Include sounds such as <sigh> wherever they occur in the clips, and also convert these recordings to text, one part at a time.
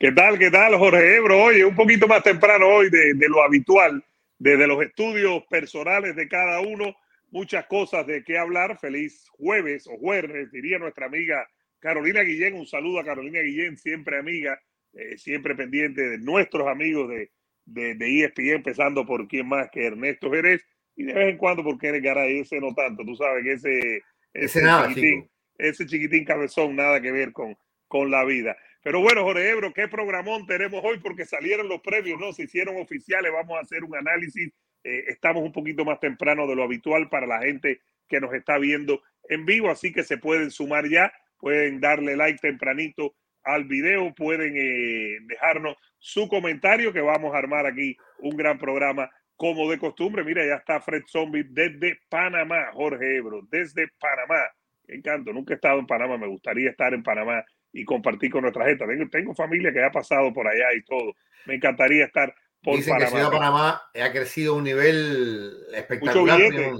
¿Qué tal, qué tal, Jorge Ebro? Oye, un poquito más temprano hoy de, lo habitual, desde los estudios personales de cada uno, muchas cosas de qué hablar. Feliz jueves o jueves, diría nuestra amiga Carolina Guillén. Un saludo a Carolina Guillén, siempre amiga, eh, siempre pendiente de nuestros amigos de, de, de, ESPN, empezando por quién más que Ernesto Jerez, y de vez en cuando por Kenneth Garay, ese no tanto, tú sabes que ese, ese, chiquitín, ese chiquitín cabezón, nada que ver con, con la vida. Pero bueno, Jorge Ebro, ¿qué programón tenemos hoy? Porque salieron los premios, ¿no? Se hicieron oficiales, vamos a hacer un análisis. Eh, estamos un poquito más temprano de lo habitual para la gente que nos está viendo en vivo, así que se pueden sumar ya, pueden darle like tempranito al video, pueden eh, dejarnos su comentario que vamos a armar aquí un gran programa como de costumbre. Mira, ya está Fred Zombie desde Panamá, Jorge Ebro, desde Panamá. Encanto, nunca he estado en Panamá, me gustaría estar en Panamá y compartir con nuestra gente. Tengo, tengo familia que ha pasado por allá y todo. Me encantaría estar por Dicen Panamá. Que Ciudad Panamá ha crecido a un nivel espectacular. Mucho billete,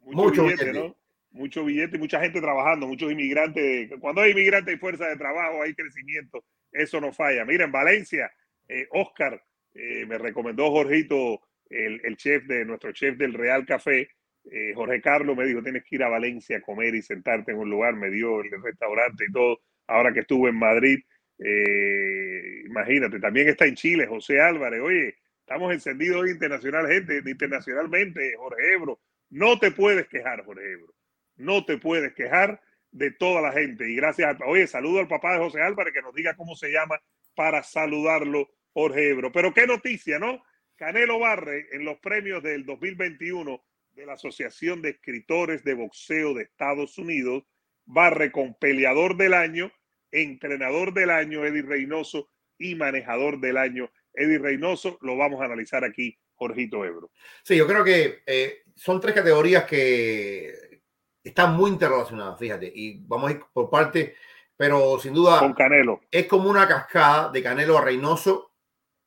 mucho, billete, ¿no? Mucho billete, mucha gente trabajando, muchos inmigrantes. Cuando hay inmigrantes y fuerza de trabajo, hay crecimiento. Eso no falla. Mira, en Valencia, eh, Oscar eh, me recomendó Jorgito, el, el, chef de nuestro chef del Real Café. Eh, Jorge Carlos me dijo: Tienes que ir a Valencia a comer y sentarte en un lugar. Me dio el restaurante y todo ahora que estuvo en Madrid. Eh, imagínate, también está en Chile José Álvarez. Oye, estamos encendidos internacional, gente, internacionalmente, Jorge Ebro. No te puedes quejar, Jorge Ebro. No te puedes quejar de toda la gente. Y gracias, a, oye, saludo al papá de José Álvarez que nos diga cómo se llama para saludarlo, Jorge Ebro. Pero qué noticia, ¿no? Canelo Barre en los premios del 2021 de la Asociación de Escritores de Boxeo de Estados Unidos barre con peleador del año, entrenador del año, Eddie Reynoso, y manejador del año, Eddie Reynoso. Lo vamos a analizar aquí, Jorgito Ebro. Sí, yo creo que eh, son tres categorías que están muy interrelacionadas, fíjate, y vamos a ir por parte, pero sin duda. Con Canelo. Es como una cascada de Canelo a Reynoso,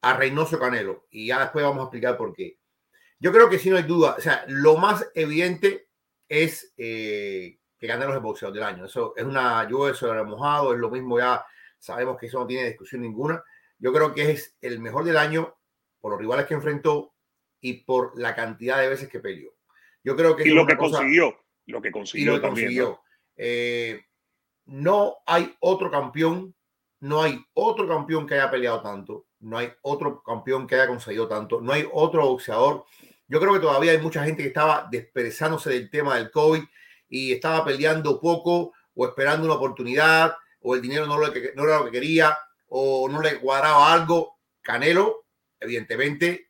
a Reynoso Canelo, y ya después vamos a explicar por qué. Yo creo que si no hay duda, o sea, lo más evidente es eh, que gane los boxeador del año. Eso es una lluvia sobre mojado, es lo mismo, ya sabemos que eso no tiene discusión ninguna. Yo creo que es el mejor del año por los rivales que enfrentó y por la cantidad de veces que peleó. Yo creo que... Y lo que consiguió, lo que consiguió. lo consiguió. Eh, ¿no? hay otro campeón, no hay otro campeón que haya peleado tanto, no hay otro campeón que haya conseguido tanto, no hay otro boxeador. Yo creo que todavía hay mucha gente que estaba desprezándose del tema del COVID y estaba peleando poco o esperando una oportunidad o el dinero no, no era lo que quería o no le cuadraba algo. Canelo, evidentemente,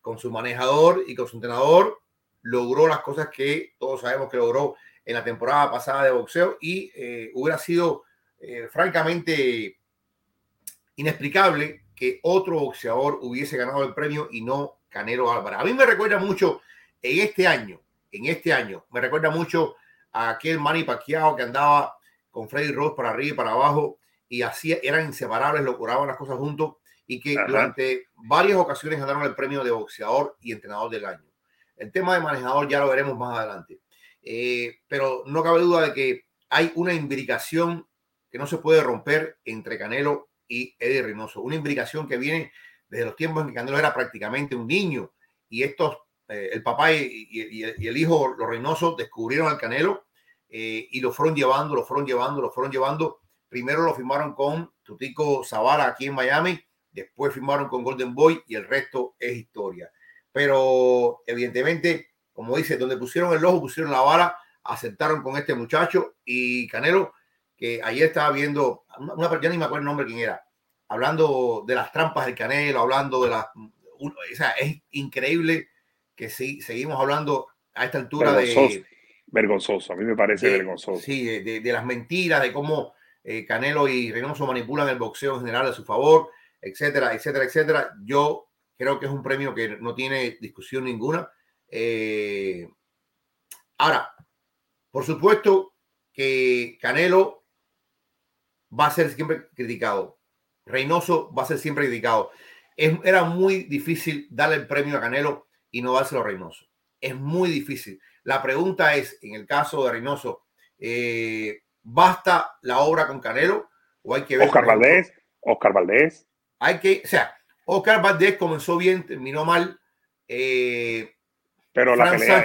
con su manejador y con su entrenador, logró las cosas que todos sabemos que logró en la temporada pasada de boxeo y eh, hubiera sido eh, francamente inexplicable que otro boxeador hubiese ganado el premio y no Canelo Álvarez. A mí me recuerda mucho en este año, en este año, me recuerda mucho a aquel Manny Pacquiao que andaba con Freddy Rose para arriba y para abajo y así eran inseparables, lograban las cosas juntos y que durante varias ocasiones ganaron el premio de boxeador y entrenador del año. El tema de manejador ya lo veremos más adelante. Eh, pero no cabe duda de que hay una imbricación que no se puede romper entre Canelo y Eddie Reynoso. Una imbricación que viene desde los tiempos en que Canelo era prácticamente un niño y estos eh, el papá y, el hijo, los Reynoso, descubrieron al Canelo eh, y lo fueron llevando, lo fueron llevando, lo fueron llevando. Primero lo firmaron con Tutico Zavala aquí en Miami, después firmaron con Golden Boy y el resto es historia. Pero evidentemente, como dice, donde pusieron el ojo, pusieron la vara, aceptaron con este muchacho y Canelo, que ayer estaba viendo, una persona, ni me acuerdo el nombre quién era, hablando de las trampas del Canelo, hablando de las... O sea, es increíble que sí, seguimos hablando a esta altura de... Vergonzoso, a mí me parece vergonzoso. Sí, de, las mentiras, de cómo eh, Canelo y Reynoso manipulan el boxeo en general a su favor, etcétera, etcétera, etcétera. Yo creo que es un premio que no tiene discusión ninguna. Eh, ahora, por supuesto que Canelo va a ser siempre criticado. Reynoso va a ser siempre criticado. era muy difícil darle el premio a Canelo y no dárselo a Reynoso. Es muy difícil. La pregunta es, en el caso de Reynoso, eh, ¿basta la obra con Canelo o hay que ver... Oscar Valdés, Oscar Valdés. Hay que, o sea, Oscar Valdez comenzó bien, terminó mal. Eh, pero la pelea,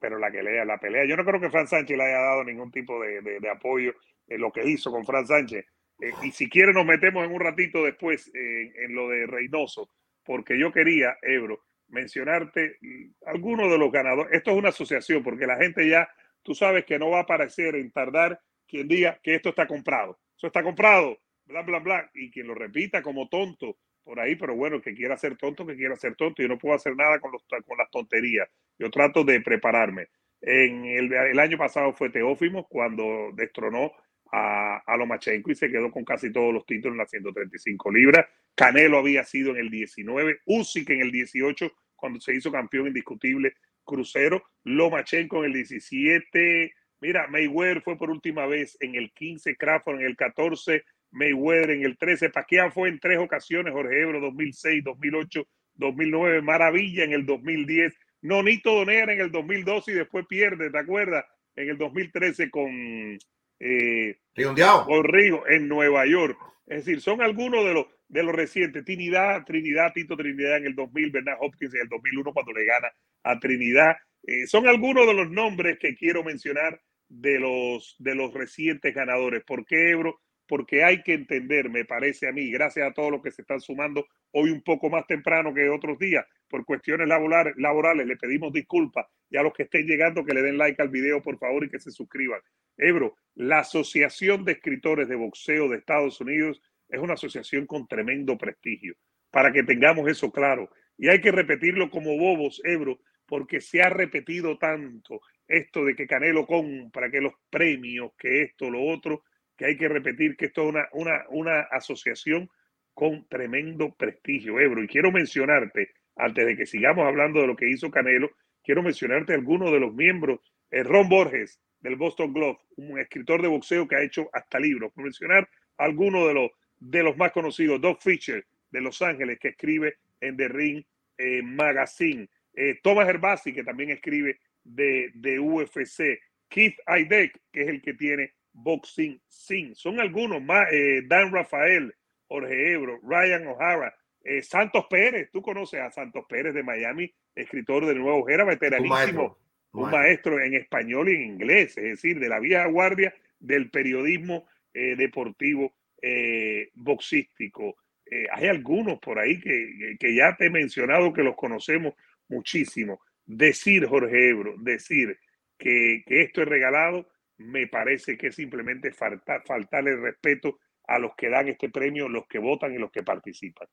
pero la que lea, la pelea, yo no creo que Fran Sánchez le haya dado ningún tipo de, de, apoyo en lo que hizo con Fran Sánchez. Eh, y si quiere nos metemos en un ratito después en lo de Reynoso, porque yo quería, Ebro, mencionarte algunos de los ganadores. Esto es una asociación, porque la gente ya, tú sabes que no va a aparecer en tardar quien diga que esto está comprado. Eso está comprado, bla, bla, bla. Y quien lo repita como tonto por ahí, pero bueno, que quiera ser tonto, que quiera ser tonto. Yo no puedo hacer nada con, los, con las tonterías. Yo trato de prepararme. En el, el año pasado fue Teófimo cuando destronó a, a, Lomachenko y se quedó con casi todos los títulos en las 135 libras. Canelo había sido en el 19, Usyk en el 18 cuando se hizo campeón indiscutible crucero, Lomachenko en el 17, mira, Mayweather fue por última vez en el 15, Crawford en el 14, Mayweather en el 13, Pacquiao fue en tres ocasiones, Jorge Ebro 2006, 2008, 2009, Maravilla en el 2010, Nonito Donegra en el 2012 y después pierde, ¿te acuerdas? En el 2013 con eh, en Nueva York. Es decir, son algunos de los de los recientes. Trinidad, Trinidad, Tito Trinidad en el 2000, Bernard Hopkins en el 2001 cuando le gana a Trinidad. Eh, son algunos de los nombres que quiero mencionar de los, de los recientes ganadores. ¿Por qué Ebro? Porque hay que entender, me parece a mí, gracias a todos los que se están sumando hoy un poco más temprano que otros días, por cuestiones laborales, laborales, le pedimos disculpas y a los que estén llegando que le den like al video, por favor, y que se suscriban. Ebro, la Asociación de Escritores de Boxeo de Estados Unidos es una asociación con tremendo prestigio, para que tengamos eso claro. Y hay que repetirlo como bobos, Ebro, porque se ha repetido tanto esto de que Canelo compra, que los premios, que esto, lo otro, que hay que repetir que esto es una, una, una asociación con tremendo prestigio, Ebro. Y quiero mencionarte, antes de que sigamos hablando de lo que hizo Canelo, quiero mencionarte algunos de los miembros. Eh, Ron Borges, del Boston Globe, un escritor de boxeo que ha hecho hasta libros. Por mencionar algunos de los, de los más conocidos, Doug Fisher de Los Ángeles, que escribe en The Ring eh, Magazine, eh, Thomas Herbasi, que también escribe de, de, UFC, Keith Aidek, que es el que tiene Boxing Sin. Son algunos más, eh, Dan Rafael, Jorge Ebro, Ryan O'Hara, Santos Pérez, tú conoces a Santos Pérez de Miami, escritor de Nuevo Era, veteranísimo, un maestro, en español y en inglés, es decir, de la vieja guardia del periodismo deportivo eh, boxístico. Eh, hay algunos por ahí que, que, ya te he mencionado que los conocemos muchísimo. Decir, Jorge Ebro, decir que, que esto es regalado, me parece que es simplemente falta, faltarle respeto a los que dan este premio, los que votan y los que participan.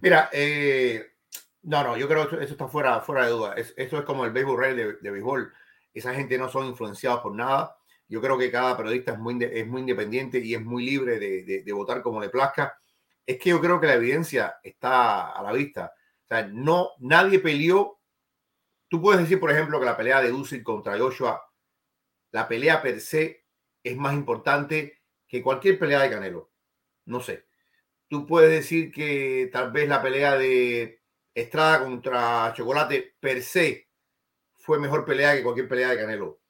Mira, eh, no, no, yo creo que eso está fuera, fuera de duda. Es, esto es como el béisbol de, de béisbol. Esa gente no son influenciados por nada yo creo que cada periodista es muy, es muy independiente y es muy libre de, de, votar como le plazca. Es que yo creo que la evidencia está a la vista. O sea, no, nadie peleó. Tú puedes decir, por ejemplo, que la pelea de Usyk contra Joshua, la pelea per se es más importante que cualquier pelea de Canelo. No sé. Tú puedes decir que tal vez la pelea de Estrada contra Chocolate per se fue mejor pelea que cualquier pelea de Canelo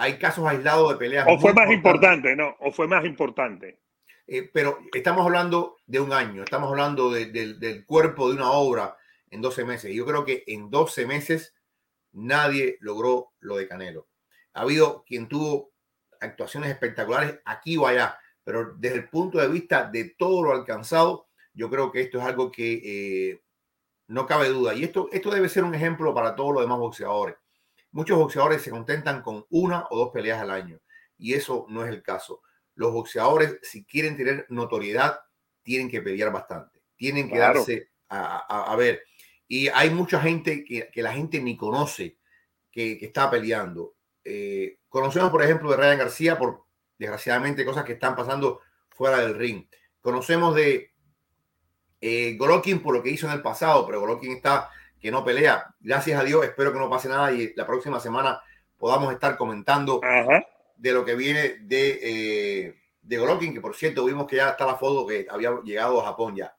hay casos aislados de peleas. O fue más importante, ¿no? O fue más importante. Eh, pero estamos hablando de un año, estamos hablando del cuerpo de una obra en 12 meses. Yo creo que en 12 meses nadie logró lo de Canelo. Ha habido quien tuvo actuaciones espectaculares aquí o allá, pero desde el punto de vista de todo lo alcanzado, yo creo que esto es algo que eh, no cabe duda. Y esto, esto debe ser un ejemplo para todos los demás boxeadores. Muchos boxeadores se contentan con una o dos peleas al año y eso no es el caso. Los boxeadores, si quieren tener notoriedad, tienen que pelear bastante, tienen que darse a, ver. Y hay mucha gente que, la gente ni conoce que, está peleando. Eh, conocemos, por ejemplo, de Ryan García por, desgraciadamente, cosas que están pasando fuera del ring. Conocemos de eh, Golokin por lo que hizo en el pasado, pero Golokin está que no pelea. Gracias a Dios, espero que no pase nada y la próxima semana podamos estar comentando de lo que viene de, eh, de Golovkin, que por cierto vimos que ya está la foto que había llegado a Japón ya.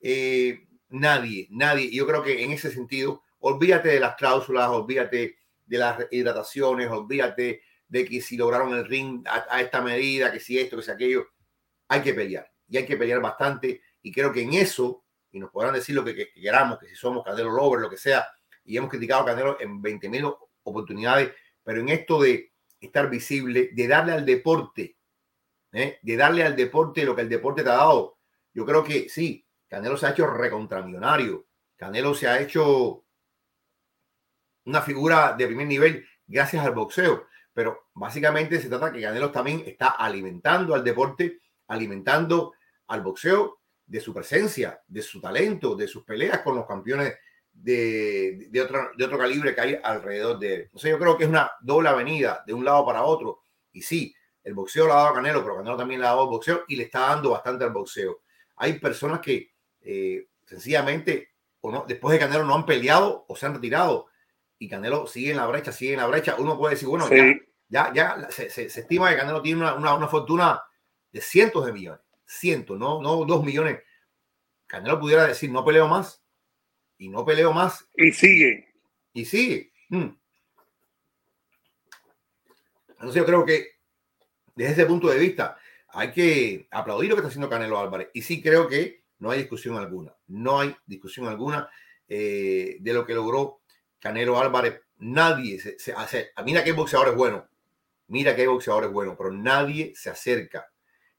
Eh, nadie, nadie, yo creo que en ese sentido, olvídate de las cláusulas, olvídate de las hidrataciones, olvídate de que si lograron el ring a, esta medida, que si esto, que si aquello, hay que pelear y hay que pelear bastante Y creo que en eso, y nos podrán decir lo que, que queramos, que si somos Canelo Lover, lo que sea, y hemos criticado a Canelo en 20.000 oportunidades, pero en esto de estar visible, de darle al deporte, ¿eh? de darle al deporte lo que el deporte te ha dado. Yo creo que sí, Canelo se ha hecho recontramillonario, Canelo se ha hecho una figura de primer nivel gracias al boxeo, pero básicamente se trata que Canelo también está alimentando al deporte, alimentando al boxeo de su presencia, de su talento, de sus peleas con los campeones de, de, otro, de otro calibre que hay alrededor de él. yo creo que es una doble avenida de un lado para otro. Y sí, el boxeo lo ha dado a Canelo, pero Canelo también le ha dado al boxeo y le está dando bastante al boxeo. Hay personas que eh, sencillamente, o no, después de Canelo no han peleado o se han retirado. Y Canelo sigue en la brecha, sigue en la brecha. Uno puede decir, bueno, ya, ya, se, se, estima que Canelo tiene una, una, una fortuna de cientos de millones. Cientos, no, no dos millones. Canelo pudiera decir, no peleo más y no peleo más. Y sigue. Y sigue. Mm. Entonces yo creo que desde ese punto de vista hay que aplaudir lo que está haciendo Canelo Álvarez. Y sí creo que no hay discusión alguna. No hay discusión alguna eh, de lo que logró Canelo Álvarez. Nadie se, se hace. Mira que boxeador es bueno. Mira que hay boxeadores buenos, pero nadie se acerca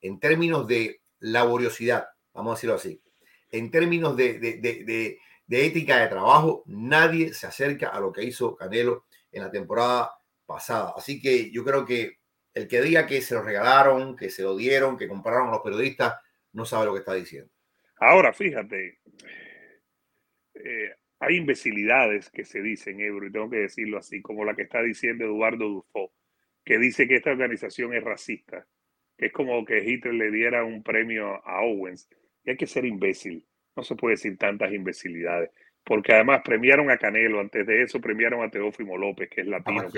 en términos de laboriosidad, vamos a decirlo así, en términos de, de, de, de ética de trabajo, nadie se acerca a lo que hizo Canelo en la temporada pasada. Así que yo creo que el que diga que se lo regalaron, que se lo dieron, que compraron a los periodistas, no sabe lo que está diciendo. Ahora, fíjate, eh, hay imbecilidades que se dicen, Ebro, y tengo que decirlo así, como la que está diciendo Eduardo Dufo, que dice que esta organización es racista, que es como que Hitler le diera un premio a Owens. Y hay que ser imbécil. No se puede decir tantas imbecilidades, porque además premiaron a Canelo, antes de eso premiaron a Teófimo López, que es latino,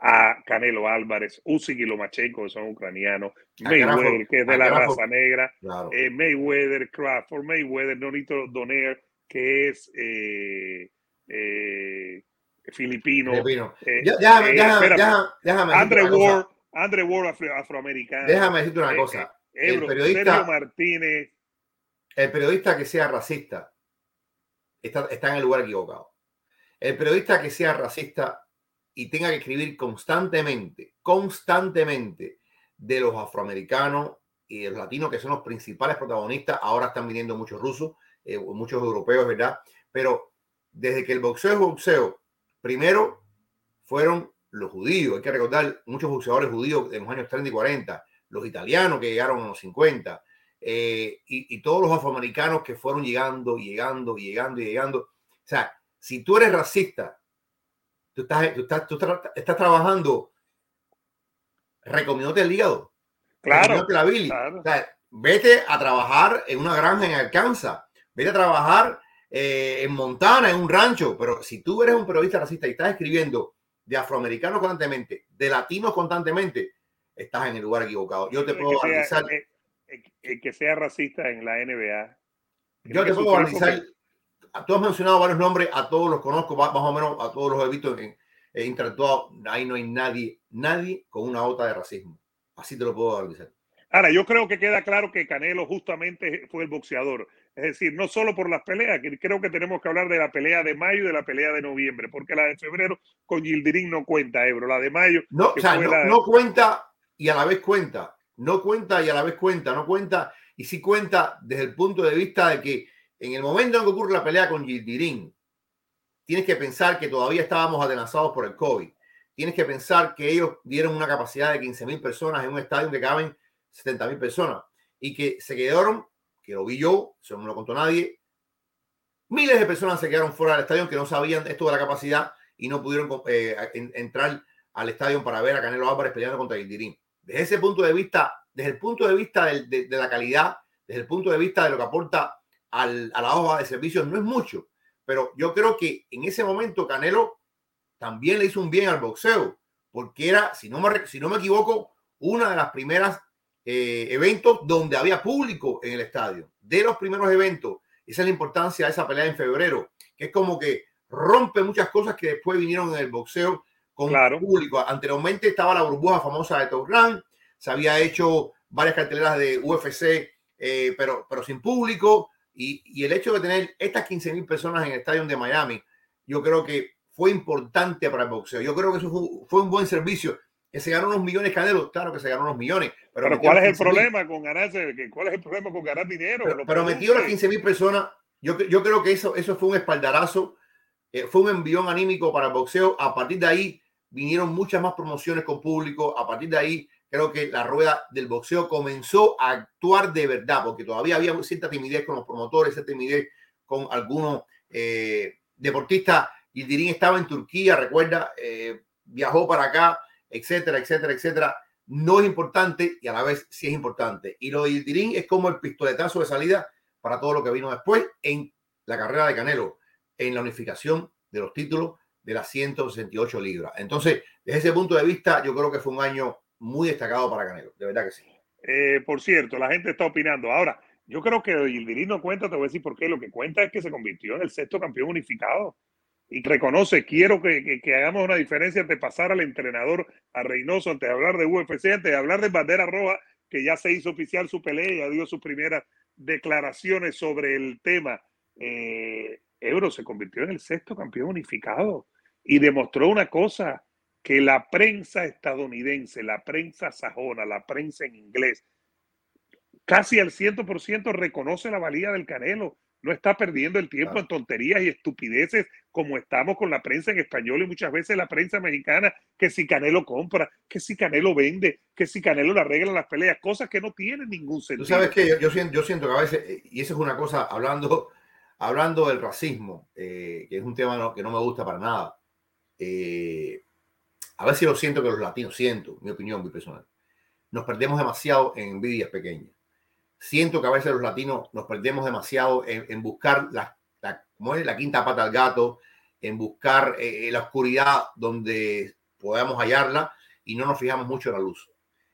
a Canelo Álvarez, Usyk y Lomachenko, que son ucranianos, Mayweather, que es de la raza negra, eh, Mayweather, Crawford, Mayweather, Nonito Doner, que es eh, eh, filipino. Andre Ward, Andre Ward afroamericano. Déjame decirte una cosa. el periodista Martínez el periodista que sea racista está, está en el lugar equivocado. El periodista que sea racista y tenga que escribir constantemente, constantemente de los afroamericanos y de los latinos, que son los principales protagonistas, ahora están viniendo muchos rusos, eh, muchos europeos, ¿verdad? Pero desde que el boxeo es boxeo, primero fueron los judíos, hay que recordar muchos boxeadores judíos en los años 30 y 40, los italianos que llegaron en los 50, eh, y, todos los afroamericanos que fueron llegando, llegando, llegando y llegando. O sea, si tú eres racista, tú estás, tú estás, tú estás, trabajando recomiéndote el hígado. Claro. La O sea, vete a trabajar en una granja en Arkansas, vete a trabajar eh, en Montana, en un rancho. Pero si tú eres un periodista racista y estás escribiendo de afroamericanos constantemente, de latinos constantemente, estás en el lugar equivocado. Yo te puedo avisar que sea racista en la NBA. Yo te puedo analizar. Tú has mencionado varios nombres, a todos los conozco, más o menos a todos los he visto en, he interactuado. Ahí no hay nadie, nadie con una otra de racismo. Así te lo puedo analizar. Ahora, yo creo que queda claro que Canelo justamente fue el boxeador. Es decir, no solo por las peleas, que creo que tenemos que hablar de la pelea de mayo y de la pelea de noviembre, porque la de febrero con Gildirín no cuenta, Ebro. La de mayo. No, no cuenta y a la vez cuenta no cuenta y a la vez cuenta, no cuenta y sí cuenta desde el punto de vista de que en el momento en que ocurre la pelea con Gildirín, tienes que pensar que todavía estábamos atenazados por el COVID. Tienes que pensar que ellos dieron una capacidad de 15 mil personas en un estadio que caben 70 mil personas y que se quedaron, que lo vi yo, eso no me lo contó nadie, miles de personas se quedaron fuera del estadio que no sabían esto de la capacidad y no pudieron eh, entrar al estadio para ver a Canelo Álvarez peleando contra Gildirín desde ese punto de vista, desde el punto de vista de, la calidad, desde el punto de vista de lo que aporta a la hoja de servicios, no es mucho. Pero yo creo que en ese momento Canelo también le hizo un bien al boxeo, porque era, si no me, si no me equivoco, una de las primeras eh, eventos donde había público en el estadio. De los primeros eventos. Esa es la importancia de esa pelea en febrero, que es como que rompe muchas cosas que después vinieron en el boxeo con claro. público. Anteriormente estaba la burbuja famosa de Top se había hecho varias carteleras de UFC eh, pero, pero sin público. Y, y, el hecho de tener estas 15 mil personas en el estadio de Miami, yo creo que fue importante para el boxeo. Yo creo que eso fue, fue un buen servicio. Que se ganó unos millones Canelo, claro que se ganó unos millones. Pero, pero ¿cuál es el problema con ganarse? ¿Cuál es el problema con ganar dinero? Pero, pero metió las 15 mil personas. Yo, yo creo que eso, eso fue un espaldarazo, eh, fue un envión anímico para el boxeo. A partir de ahí vinieron muchas más promociones con público. A partir de ahí creo que la rueda del boxeo comenzó a actuar de verdad, porque todavía había cierta timidez con los promotores, cierta timidez con algunos eh, deportistas. Dirín estaba en Turquía, recuerda, eh, viajó para acá, etcétera, etcétera, etcétera. No es importante y a la vez sí es importante. Y lo de Dirín es como el pistoletazo de salida para todo lo que vino después en la carrera de Canelo, en la unificación de los títulos de las 168 libras. Entonces, desde ese punto de vista, yo creo que fue un año muy destacado para Canelo, de verdad que sí. Eh, por cierto, la gente está opinando. Ahora, yo creo que Gildirín no cuenta, te voy a decir por qué. Lo que cuenta es que se convirtió en el sexto campeón unificado y reconoce, quiero que, que, hagamos una diferencia entre pasar al entrenador a Reynoso antes de hablar de UFC, antes de hablar de Bandera Roja, que ya se hizo oficial su pelea, ya dio sus primeras declaraciones sobre el tema. Eh, Euro se convirtió en el sexto campeón unificado y demostró una cosa, que la prensa estadounidense, la prensa sajona, la prensa en inglés, casi al 100% reconoce la valía del Canelo. No está perdiendo el tiempo en tonterías y estupideces como estamos con la prensa en español y muchas veces la prensa mexicana, que si Canelo compra, que si Canelo vende, que si Canelo le arregla las peleas, cosas que no tienen ningún sentido. Tú sabes que yo, siento, yo siento que a veces, y eso es una cosa, hablando, <laughs> hablando del racismo, eh, que es un tema que no me gusta para nada. Eh, a si lo siento que los latinos, siento, mi opinión muy personal, nos perdemos demasiado en envidias pequeñas. Siento que a veces los latinos nos perdemos demasiado en, buscar la, la, la quinta pata al gato, en buscar eh, la oscuridad donde podamos hallarla y no nos fijamos mucho en la luz.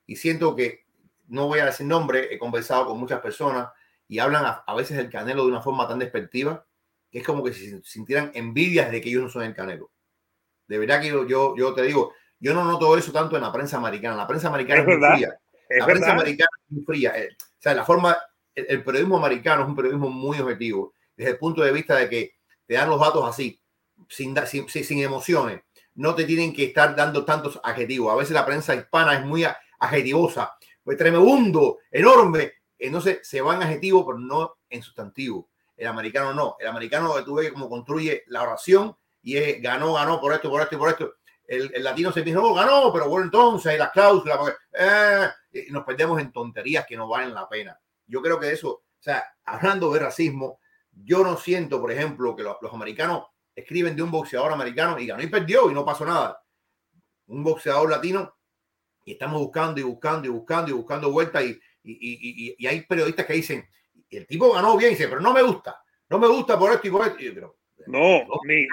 Y siento que, no voy a decir nombre, he conversado con muchas personas y hablan a, a veces del Canelo de una forma tan despectiva que es como que se sintieran envidias de que ellos no son el Canelo. De verdad que yo, yo, yo te digo, yo no noto eso tanto en la prensa americana. La prensa americana es, muy fría. La prensa americana es muy fría. Eh, o sea, la forma, el, periodismo americano es un periodismo muy objetivo, desde el punto de vista de que te dan los datos así, sin, sin, sin emociones. No te tienen que estar dando tantos adjetivos. A veces la prensa hispana es muy adjetivosa. Pues tremendo, enorme. Entonces se va en adjetivo, pero no en sustantivo. El americano no. El americano tú ves cómo construye la oración y es ganó, ganó por esto, por esto y por esto el, latino se dice, oh, ganó, pero bueno, entonces hay las cláusulas, eh, y nos perdemos en tonterías que no valen la pena. Yo creo que eso, o sea, hablando de racismo, yo no siento, por ejemplo, que los, americanos escriben de un boxeador americano y ganó y perdió y no pasó nada. Un boxeador latino y estamos buscando y buscando y buscando y buscando vueltas y, y, y, hay periodistas que dicen, el tipo ganó bien, dice, pero no me gusta, no me gusta por esto y por esto. Y yo no, no, ni,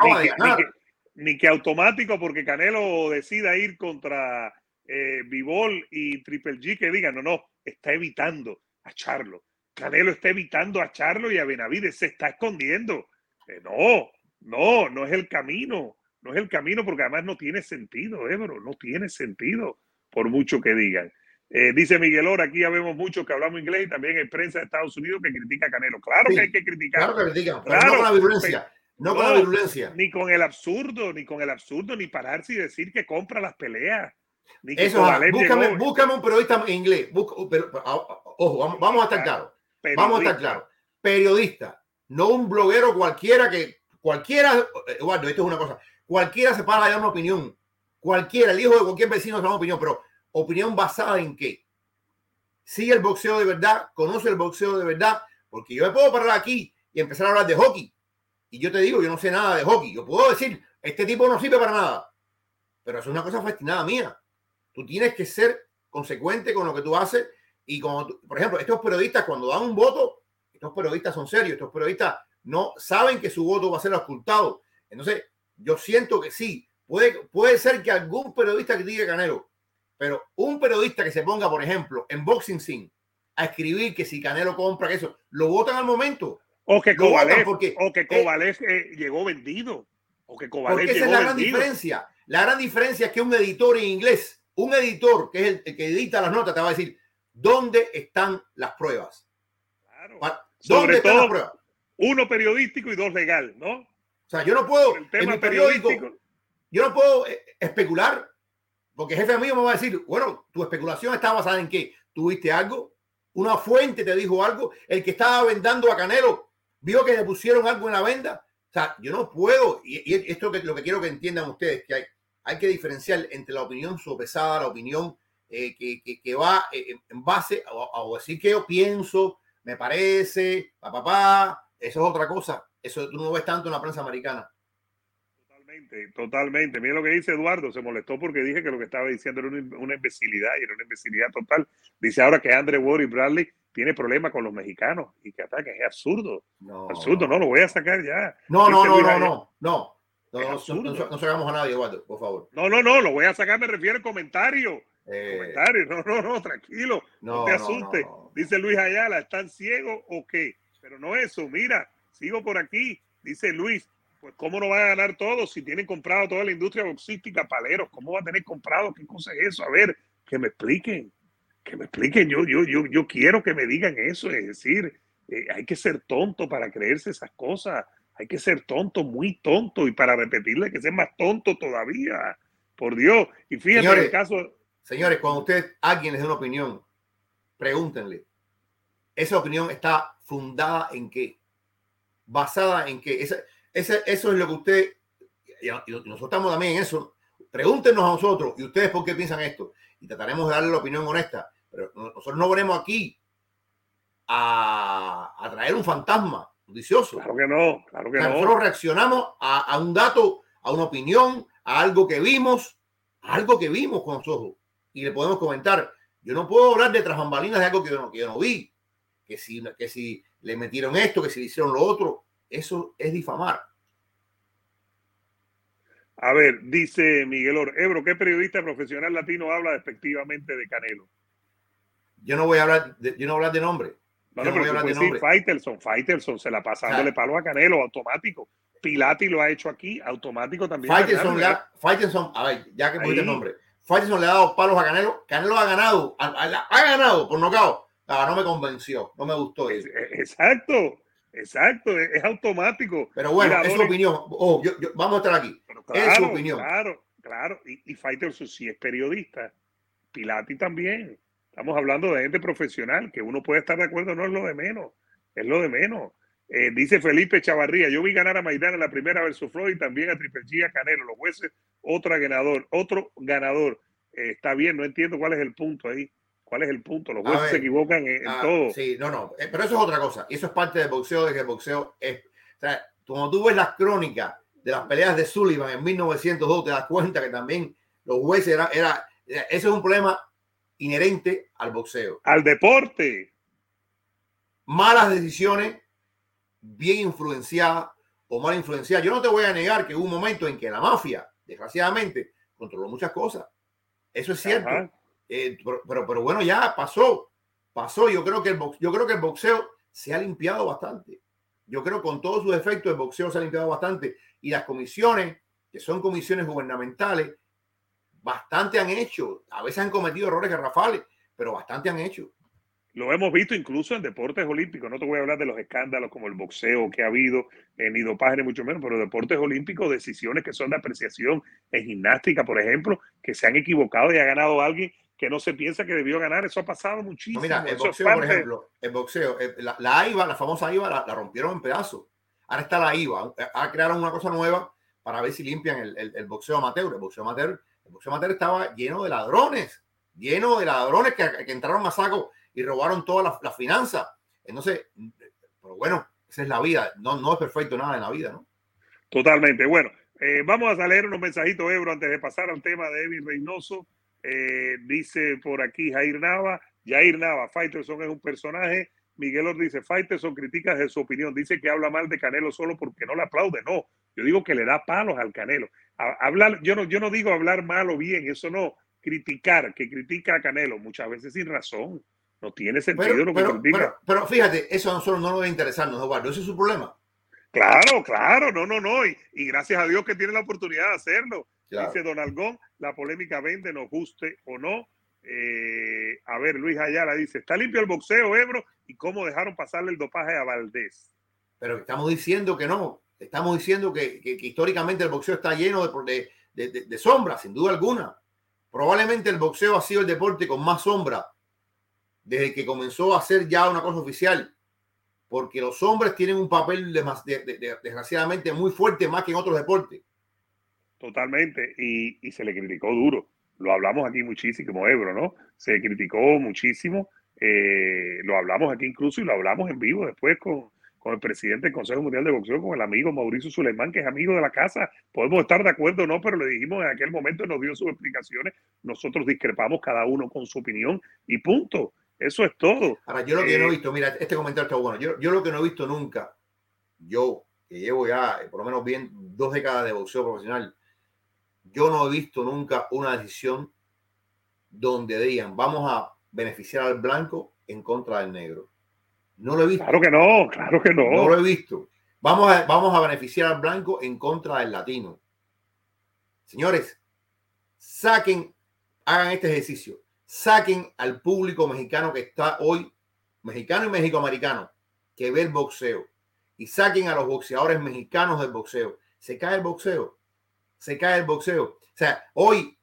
ni que automático porque Canelo decida ir contra eh, Bivol y Triple G que digan, no, no, está evitando a Charlo. Canelo está evitando a Charlo y a Benavides, se está escondiendo. Eh, no, no, no es el camino, no es el camino porque además no tiene sentido, Ebro, no tiene sentido, por mucho que digan. Eh, dice Miguel Ora, aquí ya vemos mucho que hablamos inglés y también hay prensa de Estados Unidos que critica a Canelo. Claro que hay que criticar. Claro que critican, claro, no la violencia. No, con la virulencia. Ni con el absurdo, ni con el absurdo, ni pararse y decir que compra las peleas. Eso, búscame, búscame, un periodista en inglés. pero, ojo, vamos, a estar claros. Vamos a estar claros. Periodista, no un bloguero cualquiera que cualquiera, Eduardo, esto es una cosa, cualquiera se para a dar una opinión. Cualquiera, el hijo de cualquier vecino se da una opinión, pero opinión basada en qué? Sigue el boxeo de verdad, conoce el boxeo de verdad, porque yo me puedo parar aquí y empezar a hablar de hockey y yo te digo, yo no sé nada de hockey. Yo puedo decir, este tipo no sirve para nada. Pero es una cosa fascinada mía. Tú tienes que ser consecuente con lo que tú haces. Y como, por ejemplo, estos periodistas cuando dan un voto, estos periodistas son serios. Estos periodistas no saben que su voto va a ser ocultado. Entonces, yo siento que sí. Puede, puede ser que algún periodista critique Canelo. Pero un periodista que se ponga, por ejemplo, en Boxing Scene a escribir que si Canelo compra, que eso, lo votan al momento. O que Kovalev, o que Kovalev eh, llegó vendido. O que Kovalev esa es la gran diferencia. La gran diferencia es que un editor en inglés, un editor que es el, que edita las notas, te va a decir dónde están las pruebas. Sobre todo, uno periodístico y dos legal, ¿no? O sea, yo no puedo, el tema periodístico, yo no puedo eh, especular, porque el jefe mío me va a decir, bueno, tu especulación está basada en qué? ¿Tuviste algo? ¿Una fuente te dijo algo? ¿El que estaba vendando a Canelo vio que le pusieron algo en la venda? O sea, yo no puedo, y, esto es lo que quiero que entiendan ustedes, que hay, hay que diferenciar entre la opinión sopesada, la opinión eh, que, que, va eh, en base a, a, decir que yo pienso, me parece, papá, papá, eso es otra cosa. Eso tú no ves tanto en la prensa americana. Totalmente, totalmente. Mira lo que dice Eduardo, se molestó porque dije que lo que estaba diciendo era una, imbecilidad y era una imbecilidad total. Dice ahora que Andre Ward y Bradley tiene problemas con los mexicanos y que ataca. Es absurdo. No. Absurdo, no, lo voy a sacar ya. No, no, no, no, no, no. No, no, sacamos a nadie, por favor. No, no, no, lo voy a sacar, me refiero al comentario. Eh, comentario, no, no, no, tranquilo, no, te asustes. Dice Luis Ayala, ¿están ciegos o qué? Pero no eso, mira, sigo por aquí, dice Luis, pues cómo no va a ganar todo si tienen comprado toda la industria boxística, paleros, ¿cómo va a tener comprado? ¿Qué cosa es eso? A ver, que me expliquen, que me expliquen, yo, yo, yo, yo quiero que me digan eso, es decir, eh, hay que ser tonto para creerse esas cosas, hay que ser tonto, muy tonto, y para repetirle que sea más tonto todavía, por Dios, y fíjate señores, el caso... Señores, cuando usted, alguien les dé una opinión, pregúntenle, ¿esa opinión está fundada en qué? basada en que ese, ese, eso es lo que usted, y nosotros estamos también en eso, pregúntenos a nosotros y ustedes por qué piensan esto y trataremos de darle la opinión honesta, pero nosotros no venimos aquí a, a traer un fantasma judicioso. Claro que no, claro que nosotros reaccionamos a, a, un dato, a una opinión, a algo que vimos, a algo que vimos con los ojos y le podemos comentar. Yo no puedo hablar de tras bambalinas de algo que yo no, que yo no vi, que si, que si le metieron esto, que se le hicieron lo otro. Eso es difamar. A ver, dice Miguel Ebro, ¿qué periodista profesional latino habla despectivamente de Canelo? Yo no voy a hablar de, yo no voy a hablar de nombre. No, no, voy a hablar de nombre. Faitelson, Faitelson se la pasa dándole palo a Canelo automático. Pilati lo ha hecho aquí, automático también. Faitelson, a ver, ya que pusiste el nombre. Faitelson le ha dado palos a Canelo. Canelo ha ganado, ha, ha ganado por nocaut Ah, no me convenció, no me gustó eso. E, exacto, exacto, es, automático. Pero bueno, es su opinión. Oh, vamos a estar aquí. es su opinión. Claro, claro. Y, y sí es periodista. Pilati también. Estamos hablando de gente profesional, que uno puede estar de acuerdo, no es lo de menos, es lo de menos. Eh, dice Felipe Chavarría, yo vi ganar a Maidana en la primera versus Floyd y también a Triple G a Canelo, los jueces, otro ganador, otro ganador. Eh, está bien, no entiendo cuál es el punto ahí. ¿Cuál es el punto? Los jueces se equivocan en, ah, todo. Sí, no, no. Eh, pero eso es otra cosa. Y eso es parte del boxeo, de que el boxeo es. O sea, cuando tú ves las crónicas de las peleas de Sullivan en 1902, te das cuenta que también los jueces era, era. Ese es un problema inherente al boxeo. Al deporte. Malas decisiones, bien influenciadas o mal influenciadas. Yo no te voy a negar que hubo un momento en que la mafia, desgraciadamente, controló muchas cosas. Eso es cierto. Eh, pero, pero, bueno, ya pasó, pasó. Yo creo, que el boxeo, yo creo que el boxeo se ha limpiado bastante. Yo creo que con todos sus efectos el boxeo se ha limpiado bastante. Y las comisiones, que son comisiones gubernamentales, bastante han hecho. A veces han cometido errores garrafales, pero bastante han hecho. Lo hemos visto incluso en deportes olímpicos. No te voy a hablar de los escándalos como el boxeo que ha habido, en ni dopaje ni mucho menos, pero deportes olímpicos, decisiones que son de apreciación en gimnástica, por ejemplo, que se han equivocado y ha ganado alguien que no se piensa que debió ganar. Eso ha pasado muchísimo. mira, el boxeo, por ejemplo, el boxeo, eh, la, la IVA, la famosa IVA, la, rompieron en pedazos. Ahora está la IVA. Ahora crearon una cosa nueva para ver si limpian el, el, boxeo amateur. El boxeo amateur, el boxeo amateur estaba lleno de ladrones, lleno de ladrones que, entraron a saco y robaron todas las la finanzas. Entonces, pero bueno, esa es la vida. No, no es perfecto nada en la vida, ¿no? Totalmente. Bueno, eh, vamos a leer unos mensajitos, Ebro, antes de pasar al tema de Evil Reynoso. Eh, dice por aquí Jair Nava, Jair Nava, Fighterson es un personaje. Miguel Ortiz dice, Fighterson critica de su opinión, dice que habla mal de Canelo solo porque no le aplaude. No, yo digo que le da palos al Canelo. hablar, yo no, yo no digo hablar mal o bien, eso no, criticar, que critica a Canelo, muchas veces sin razón. No tiene sentido pero, lo que pero, pero, fíjate, eso a nosotros no nos va a interesarnos, Eduardo, ese es su problema. Claro, claro, no, no, no. Y, y, gracias a Dios que tiene la oportunidad de hacerlo. Dice Don Algón, la polémica vende, nos guste o no. Eh, a ver, Luis Ayala dice, ¿está limpio el boxeo, Ebro? ¿Y cómo dejaron pasarle el dopaje a Valdés? Pero estamos diciendo que no. Estamos diciendo que, que, históricamente el boxeo está lleno de, de, de, de sombras, sin duda alguna. Probablemente el boxeo ha sido el deporte con más sombra desde que comenzó a ser ya una cosa oficial, porque los hombres tienen un papel desgraciadamente muy fuerte más que en otros deportes. Totalmente, y, y, se le criticó duro. Lo hablamos aquí muchísimo, Ebro, ¿no? Se criticó muchísimo, eh, lo hablamos aquí incluso y lo hablamos en vivo después con, con el presidente del Consejo Mundial de Boxeo, con el amigo Mauricio Suleimán, que es amigo de la casa. Podemos estar de acuerdo o no, pero le dijimos en aquel momento, nos dio sus explicaciones. Nosotros discrepamos cada uno con su opinión y punto. Eso es todo. Ahora, yo lo que no he eh, visto, mira, este comentario está bueno. Yo, yo lo que no he visto nunca, yo que llevo ya eh, por lo menos bien dos décadas de boxeo profesional, yo no he visto nunca una decisión donde digan vamos a beneficiar al blanco en contra del negro. No lo he visto. Claro que no, claro que no. No lo he visto. Vamos a, vamos a beneficiar al blanco en contra del latino. Señores, saquen, hagan este ejercicio saquen al público mexicano que está hoy, mexicano y mexicoamericano, que ve el boxeo, y saquen a los boxeadores mexicanos del boxeo. Se cae el boxeo, se cae el boxeo. O sea, hoy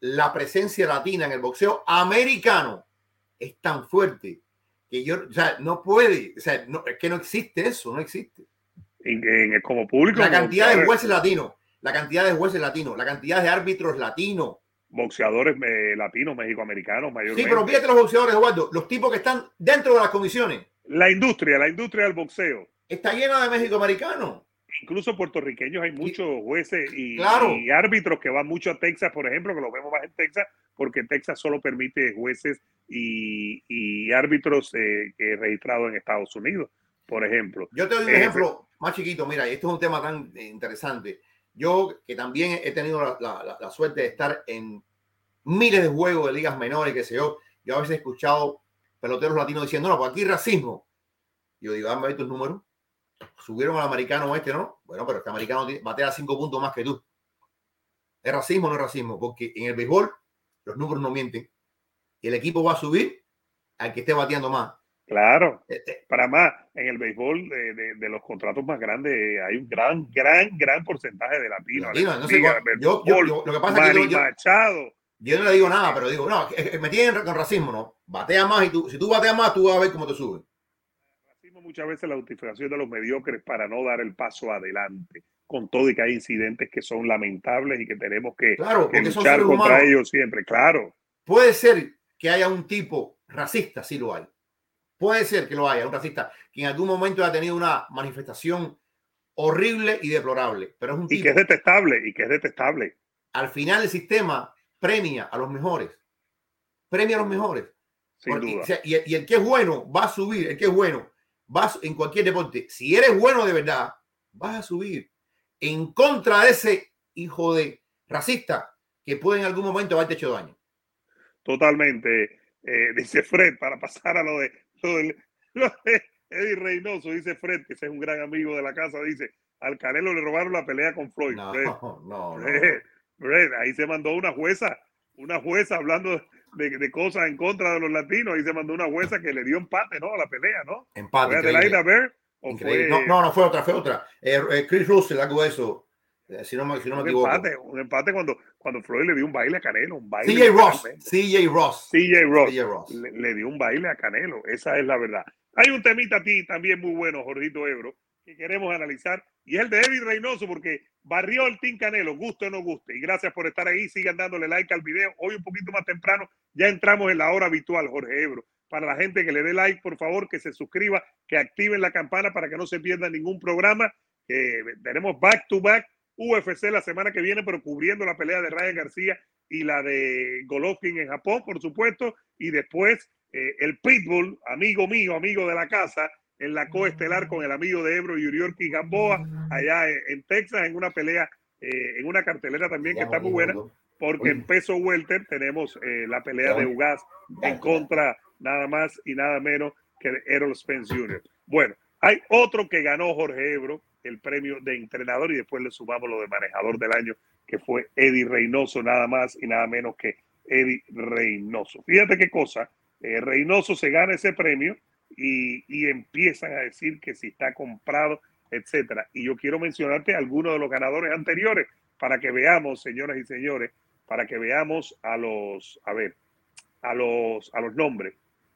la presencia latina en el boxeo americano es tan fuerte que yo, o sea, no puede, o sea, no, es que no existe eso, no existe. En, como público. La cantidad de jueces latinos, la cantidad de jueces latinos, la cantidad de árbitros latinos, boxeadores eh, latinos, mexicoamericanos, mayormente. Sí, pero fíjate los boxeadores, Eduardo, los tipos que están dentro de las comisiones. La industria, la industria del boxeo. Está llena de mexicoamericanos. Incluso puertorriqueños hay muchos jueces y, claro. y, árbitros que van mucho a Texas, por ejemplo, que lo vemos más en Texas, porque Texas solo permite jueces y, y árbitros eh, registrados en Estados Unidos, por ejemplo. Yo te doy un eh, ejemplo más chiquito, mira, y esto es un tema tan interesante. Yo, que también he tenido la, la, la, suerte de estar en miles de juegos de ligas menores, que sé yo, yo a veces he escuchado peloteros latinos diciendo, no, pues aquí racismo. Yo digo, dame tus números. Subieron al americano este, ¿no? Bueno, pero este americano batea cinco puntos más que tú. ¿Es racismo o no es racismo? Porque en el béisbol los números no mienten. Y el equipo va a subir al que esté bateando más. Claro, este, para más, en el béisbol de, de, de, los contratos más grandes hay un gran, gran, gran porcentaje de latinos. Latino, yo, yo, yo, lo que pasa es que yo, Machado. yo no le digo nada, pero digo, no, me tienen con racismo, ¿no? Batea más y tú, si tú bateas más, tú vas a ver cómo te sube. Muchas veces la justificación de los mediocres para no dar el paso adelante, con todo y que hay incidentes que son lamentables y que tenemos que, claro, que luchar contra ellos siempre, claro. Puede ser que haya un tipo racista, sí lo hay Puede ser que lo haya, un racista que en algún momento ha tenido una manifestación horrible y deplorable, pero es un tipo. Y que es detestable, y que es detestable. Al final el sistema premia a los mejores. Premia a los mejores. Sin Porque, duda. Y, el que es bueno va a subir, el que es bueno va en cualquier deporte. Si eres bueno de verdad, vas a subir en contra de ese hijo de racista que puede en algún momento haberte hecho daño. Totalmente. Eh, dice Fred, para pasar a lo de lo de, <laughs> lo de Eddie Reynoso, dice Fred, que es un gran amigo de la casa, dice, al Canelo le robaron la pelea con Floyd. No, Fred, <laughs> no, no. Fred, Fred, ahí se mandó una jueza, una jueza hablando de, de, cosas en contra de los latinos, ahí se mandó una jueza que le dio empate, ¿no? A la pelea, ¿no? Empate. ¿Fue Adelaida Bear? ¿o fue... no, no, no, fue otra, fue otra. Eh, eh, Chris Russell, algo de eso. Eh, si no me, si no me un equivoco. Empate, un empate cuando, cuando Floyd le dio un baile a Canelo. Un baile CJ Ross. CJ Ross. CJ Ross. CJ Ross. Le, le, dio un baile a Canelo. Esa es la verdad. Hay un temita a ti también muy bueno, Jorgito Ebro, que queremos analizar. Y el de Eddie Reynoso, porque barrió el Team Canelo, guste o no guste. Y gracias por estar ahí. Sigan dándole like al video. Hoy un poquito más temprano. Ya entramos en la hora habitual, Jorge Ebro. Para la gente que le dé like, por favor, que se suscriba, que activen la campana para que no se pierda ningún programa. Eh, tenemos back to back UFC la semana que viene, pero cubriendo la pelea de Ryan García y la de Golovkin en Japón, por supuesto, y después eh, el Pitbull, amigo mío, amigo de la casa, en la coestelar con el amigo de Ebro, Yuriorki Gamboa, allá en, en, Texas, en una pelea, eh, en una cartelera también que está muy buena, porque en peso welter tenemos eh, la pelea de Ugas en contra nada más y nada menos que de Errol Spence Jr. Bueno, hay otro que ganó Jorge Ebro, el premio de entrenador y después le sumamos lo de manejador del año, que fue Eddie Reynoso, nada más y nada menos que Eddie Reynoso. Fíjate qué cosa, eh, Reynoso se gana ese premio y, y, empiezan a decir que si está comprado, etcétera. Y yo quiero mencionarte algunos de los ganadores anteriores para que veamos, señoras y señores, para que veamos a los, a ver, a los, a los nombres.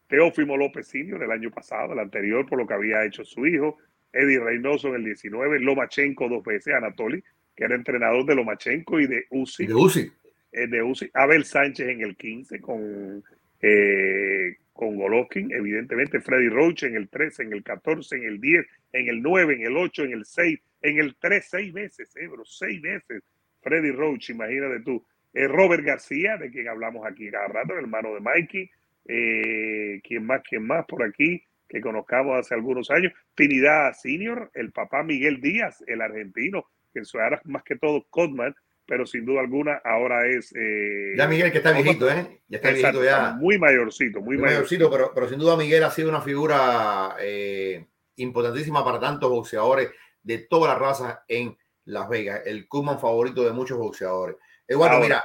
Teófimo López Senior del año pasado, el anterior por lo que había hecho su hijo, Eddie Reynoso en el 19, Lomachenko dos veces, Anatoly, que era entrenador de Lomachenko y de Uzi. De Uzi. Eh, de Uzi. Abel Sánchez en el 15 con, eh, con Golovkin, evidentemente Freddy Roach en el 13, en el 14, en el 10, en el 9, en el 8, en el 6, en el 3, 6 meses, eh, bro, 6 meses. Freddy Roach, imagínate tú. Eh, Robert García, de quien hablamos aquí cada rato, el hermano de Mikey. Eh, ¿Quién más? ¿Quién más por aquí? Que conozcamos hace algunos años. Trinidad Senior, el papá Miguel Díaz, el argentino, que era más que todo Codman, pero sin duda alguna ahora es. Eh, ya Miguel, que está viejito, ¿eh? Ya está viejito, ya. Muy mayorcito, muy, muy mayorcito, pero, pero sin duda Miguel ha sido una figura eh, importantísima para tantos boxeadores de todas las razas en Las Vegas. El Kuman favorito de muchos boxeadores. Eduardo, mira.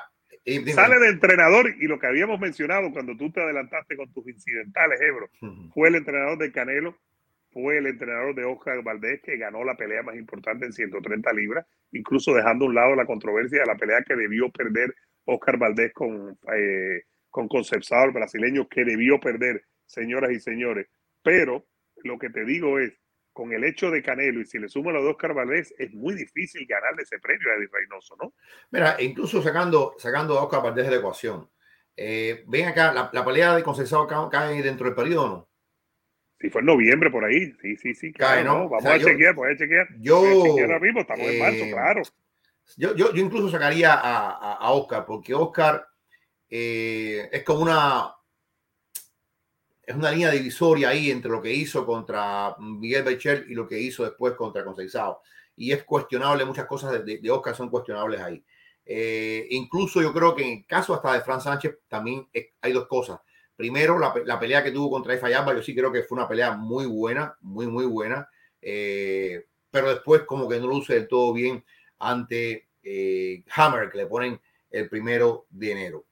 Sale de entrenador y lo que habíamos mencionado cuando tú te adelantaste con tus incidentales, Ebro, fue el entrenador de Canelo, fue el entrenador de Oscar Valdés que ganó la pelea más importante en 130 libras, incluso dejando a un lado la controversia de la pelea que debió perder Oscar Valdés con, eh, con Concepción, el brasileño, que debió perder, señoras y señores. Pero lo que te digo es, con el hecho de Canelo y si le sumo a los dos Valdés, es muy difícil ganarle ese premio a Eddie Reynoso, ¿no? Mira, incluso sacando, sacando a Oscar Valdés de la ecuación, eh, ven acá, la, pelea de Concepción cae dentro del periodo, ¿no? Si fue en noviembre por ahí, sí, sí, sí. Claro, Vamos a chequear, pues a chequear. Yo, ahora mismo, estamos en marzo, eh, claro. Yo, yo, yo, incluso sacaría a, a, Oscar, porque Oscar eh, es como una es una línea divisoria ahí entre lo que hizo contra Miguel Bechel y lo que hizo después contra Conceizao. Y es cuestionable, muchas cosas de, de Oscar son cuestionables ahí. Eh, incluso yo creo que en el caso hasta de Fran Sánchez también hay dos cosas. Primero, la, pelea que tuvo contra Ifayamba, yo sí creo que fue una pelea muy buena, muy, muy buena. Eh, pero después como que no luce del todo bien ante eh, Hammer, que le ponen el primero de enero.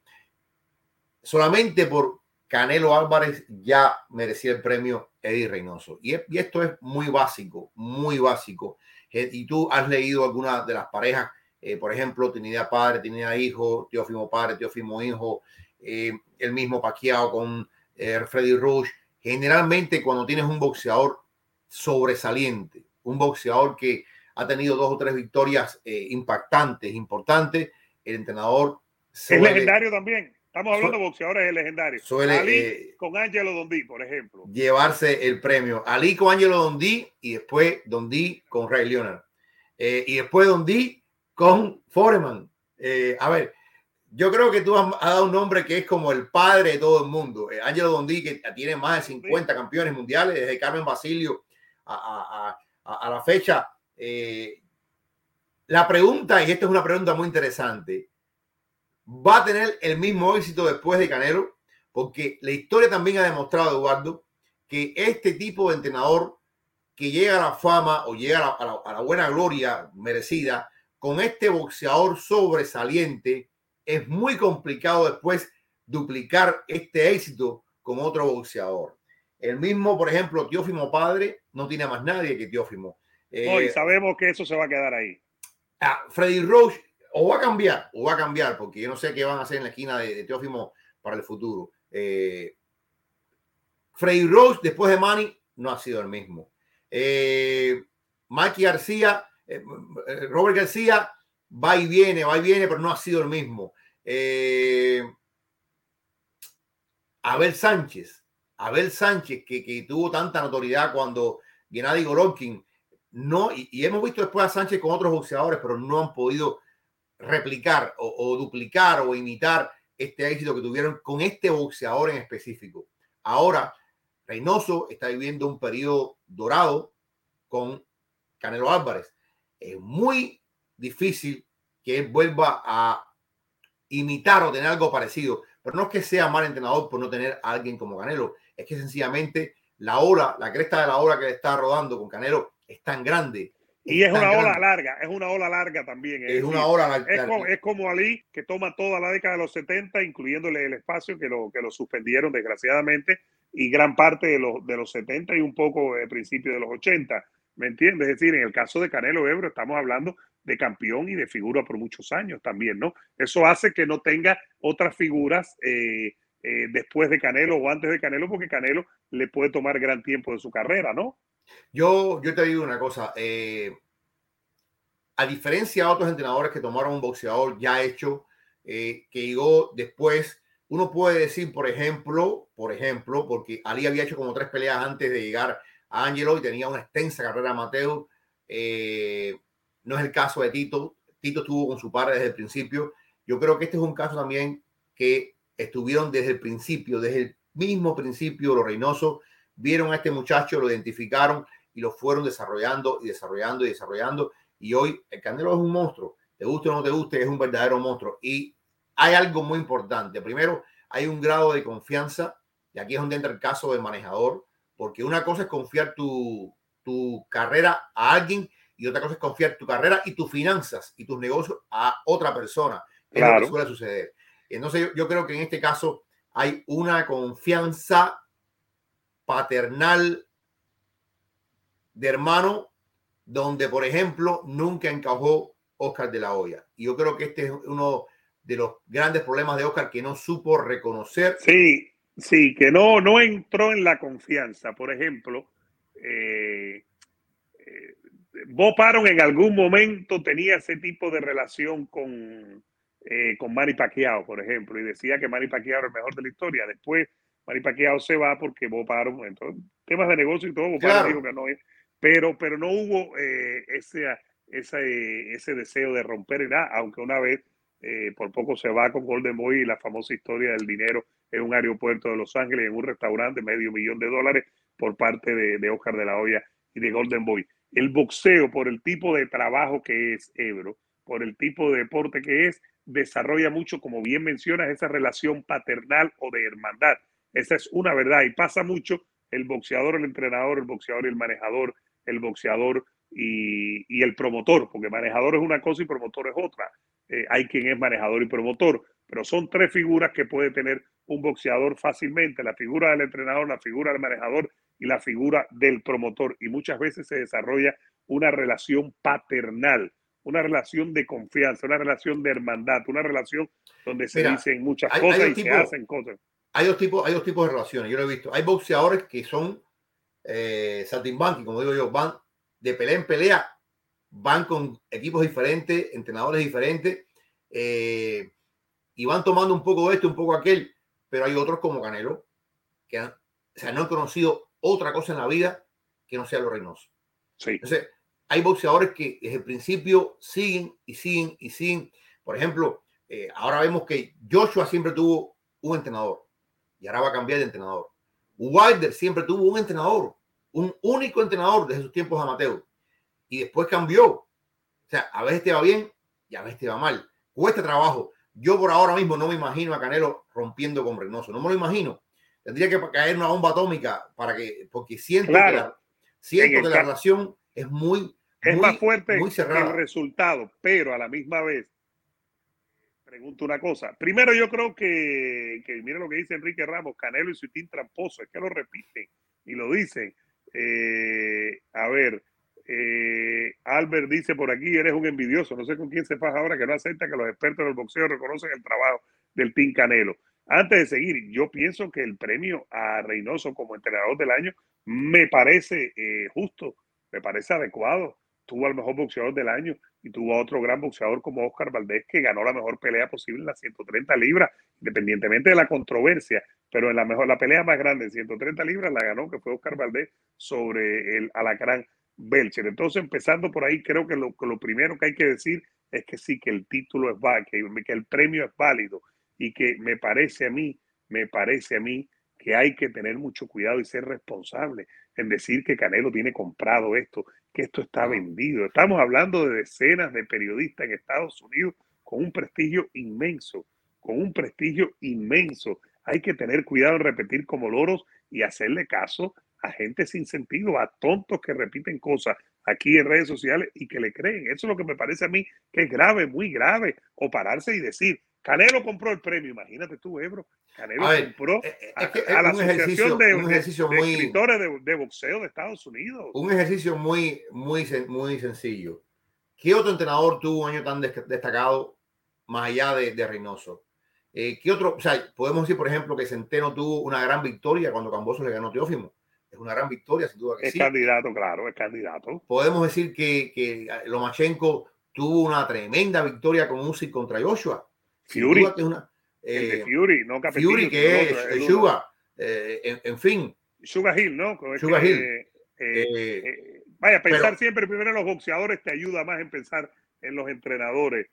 Solamente por Canelo Álvarez ya merecía el premio Eddie Reynoso. Y, esto es muy básico, muy básico. Eh, y tú has leído algunas de las parejas, por ejemplo, tenía padre, tenía hijo, Teófimo padre, Teófimo hijo, eh, el mismo Pacquiao con eh, Freddy Rush. Generalmente cuando tienes un boxeador sobresaliente, un boxeador que ha tenido dos o tres victorias eh, impactantes, importantes, el entrenador... es legendario también. Estamos hablando de boxeadores legendarios. Suele, Ali con Angelo Dondi, por ejemplo. Llevarse el premio. Ali con Angelo Dondi y después Dondi con Ray Leonard. y después Dondi con Foreman. a ver, yo creo que tú has, dado un nombre que es como el padre de todo el mundo. Eh, Angelo Dondi, que tiene más de 50 campeones mundiales, desde Carmen Basilio a, la fecha. Eh, la pregunta, y esta es una pregunta muy interesante, ¿va a tener el mismo éxito después de Canelo? Porque la historia también ha demostrado, Eduardo, que este tipo de entrenador que llega a la fama o llega a la buena gloria merecida con este boxeador sobresaliente, es muy complicado después duplicar este éxito con otro boxeador. El mismo, por ejemplo, Teófimo Padre no tiene más nadie que Teófimo. Hoy eh, sabemos que eso se va a quedar ahí. Ah, Freddy Roach o va a cambiar, o va a cambiar, porque yo no sé qué van a hacer en la esquina de, Teófimo para el futuro. Eh, Freddy Roach, después de Manny, no ha sido el mismo. Eh, Mikey García, eh, Robert García, va y viene, va y viene, pero no ha sido el mismo. Eh, Abel Sánchez, Abel Sánchez, que, tuvo tanta notoriedad cuando Gennady Golovkin, no, y, hemos visto después a Sánchez con otros boxeadores, pero no han podido replicar o, duplicar o imitar este éxito que tuvieron con este boxeador en específico. Ahora, Reynoso está viviendo un periodo dorado con Canelo Álvarez. Es muy difícil que él vuelva a imitar o tener algo parecido. Pero no es que sea mal entrenador por no tener a alguien como Canelo, es que sencillamente la ola, la cresta de la ola que le está rodando con Canelo es tan grande Y es, una ola larga, es una ola larga también. Es, una ola larga. Es como, Ali, que toma toda la década de los 70, incluyéndole el espacio que lo, que lo suspendieron desgraciadamente, y gran parte de los, de los 70 y un poco de principio de los 80. ¿Me entiendes? Es decir, en el caso de Canelo Ebro estamos hablando de campeón y de figura por muchos años también, ¿no? Eso hace que no tenga otras figuras eh, eh, después de Canelo o antes de Canelo, porque Canelo le puede tomar gran tiempo de su carrera, ¿no? Yo, yo te digo una cosa, eh, a diferencia de otros entrenadores que tomaron un boxeador ya hecho, que llegó después, uno puede decir, por ejemplo, por ejemplo, porque Ali había hecho como tres peleas antes de llegar a Angelo y tenía una extensa carrera amateur. No es el caso de Tito. Tito estuvo con su padre desde el principio. Yo creo que este es un caso también que estuvieron desde el principio, desde el mismo principio, los Reynoso vieron a este muchacho, lo identificaron y lo fueron desarrollando y desarrollando y desarrollando. Y hoy el Canelo es un monstruo. Te guste o no te guste, es un verdadero monstruo. Y hay algo muy importante. Primero, hay un grado de confianza, y aquí es donde entra el caso del manejador, porque una cosa es confiar tu, tu carrera a alguien y otra cosa es confiar tu carrera y tus finanzas y tus negocios a otra persona. Es lo que suele suceder. Entonces yo, yo creo que en este caso hay una confianza paternal de hermano, donde, por ejemplo, nunca encajó Oscar de la Hoya. Y yo creo que este es uno de los grandes problemas de Oscar que no supo reconocer. Sí, sí, que no, no entró en la confianza. Por ejemplo, eh, eh Bob Aron en algún momento tenía ese tipo de relación con, eh, con Manny Pacquiao, por ejemplo, y decía que Manny Pacquiao era el mejor de la historia. Después Manny Pacquiao se va porque Bob Arum, temas de negocio y todo, Bob dijo que no es, pero, pero no hubo eh, ese, ese, ese deseo de romper nada, aunque una vez eh, por poco se va con Golden Boy y la famosa historia del dinero en un aeropuerto de Los Ángeles, en un restaurante, medio millón de dólares por parte de, de Oscar de la Hoya y de Golden Boy. El boxeo, por el tipo de trabajo que es Ebro, por el tipo de deporte que es, desarrolla mucho, como bien mencionas, esa relación paternal o de hermandad. Esa es una verdad y pasa mucho el boxeador, el entrenador, el boxeador y el manejador, el boxeador y, el promotor, porque manejador es una cosa y promotor es otra. Eh, hay quien es manejador y promotor, pero son tres figuras que puede tener un boxeador fácilmente, la figura del entrenador, la figura del manejador y la figura del promotor. Y muchas veces se desarrolla una relación paternal, una relación de confianza, una relación de hermandad, una relación donde se dicen muchas cosas y se hacen cosas hay dos tipos, hay dos tipos de relaciones, yo lo he visto. Hay boxeadores que son eh, saltimbanqui, como digo yo, van de pelea en pelea, van con equipos diferentes, entrenadores diferentes, eh, y van tomando un poco de esto, un poco aquel, pero hay otros como Canelo, que han, no han conocido otra cosa en la vida que no sea los Reynoso. Sí. Entonces, hay boxeadores que desde el principio siguen y siguen y siguen. Por ejemplo, eh, ahora vemos que Joshua siempre tuvo un entrenador y ahora va a cambiar de entrenador. Wilder siempre tuvo un entrenador, un único entrenador desde sus tiempos amateur y después cambió. O sea, a veces te va bien y a veces te va mal. Cuesta trabajo. Yo por ahora mismo no me imagino a Canelo rompiendo con Reynoso. No me lo imagino. Tendría que caer una bomba atómica para que, porque siento que la, siento que la relación es muy, es más fuerte muy cerrada. el resultado, pero a la misma vez pregunto una cosa. Primero, yo creo que, que mira lo que dice Enrique Ramos, Canelo y su tramposo, es que lo repiten y lo dicen. Eh, a ver, eh, Albert dice por aquí, eres un envidioso, no sé con quién se pasa ahora que no acepta que los expertos del boxeo reconocen el trabajo del Team Canelo. Antes de seguir, yo pienso que el premio a Reynoso como entrenador del año me parece eh, justo, me parece adecuado. Tuvo al mejor boxeador del año y tuvo a otro gran boxeador como Oscar Valdés que ganó la mejor pelea posible en las 130 libras, independientemente de la controversia, pero en la mejor la pelea más grande en 130 libras la ganó que fue Oscar Valdés sobre el Alacrán Belcher. Entonces, empezando por ahí, creo que lo, lo primero que hay que decir es que sí, que el título es válido, que, que el premio es válido y que me parece a mí, me parece a mí que hay que tener mucho cuidado y ser responsable en decir que Canelo tiene comprado esto, que esto está vendido. Estamos hablando de decenas de periodistas en Estados Unidos con un prestigio inmenso, con un prestigio inmenso. Hay que tener cuidado en repetir como loros y hacerle caso a gente sin sentido, a tontos que repiten cosas aquí en redes sociales y que le creen. Eso es lo que me parece a mí que es grave, muy grave. O pararse y decir, Canelo compró el premio, imagínate tú, Ebro. Canelo compró eh, eh, a, la Asociación de, Escritores de, Boxeo de Estados Unidos. Un ejercicio muy, muy, muy sencillo. ¿Qué otro entrenador tuvo un año tan destacado más allá de, de Reynoso? Eh, ¿Qué otro? O sea, podemos decir, por ejemplo, que Centeno tuvo una gran victoria cuando Camboso le ganó Teófimo. Es una gran victoria, sin duda que es candidato, claro, es candidato. Podemos decir que, que Lomachenko tuvo una tremenda victoria con Usyk contra Joshua. Fury. Que es una, eh, Fury, no Fury, que es Suga. Eh, en, fin. Suga Hill, ¿no? Suga Hill. Eh, vaya, pensar siempre primero en los boxeadores te ayuda más en pensar en los entrenadores.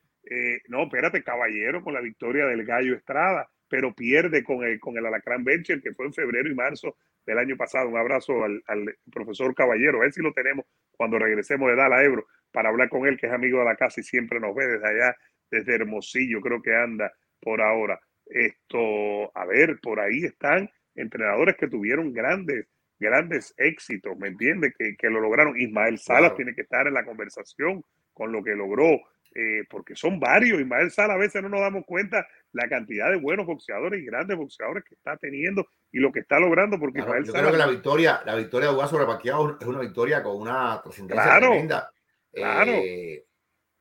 no, espérate, caballero con la victoria del Gallo Estrada, pero pierde con el, con el Alacrán Venture, que fue en febrero y marzo del año pasado. Un abrazo al, al profesor Caballero, a ver si lo tenemos cuando regresemos de Dala Ebro para hablar con él, que es amigo de la casa y siempre nos ve desde allá desde Hermosillo, creo que anda por ahora. Esto, a ver, por ahí están entrenadores que tuvieron grandes, grandes éxitos, ¿me entiendes? Que, que, lo lograron. Ismael Salas tiene que estar en la conversación con lo que logró, eh, porque son varios. Ismael Salas a veces no nos damos cuenta la cantidad de buenos boxeadores y grandes boxeadores que está teniendo y lo que está logrando, porque yo creo que la victoria, la victoria de Uga sobre Paquiao es una victoria con una trascendencia tremenda. Claro. Eh,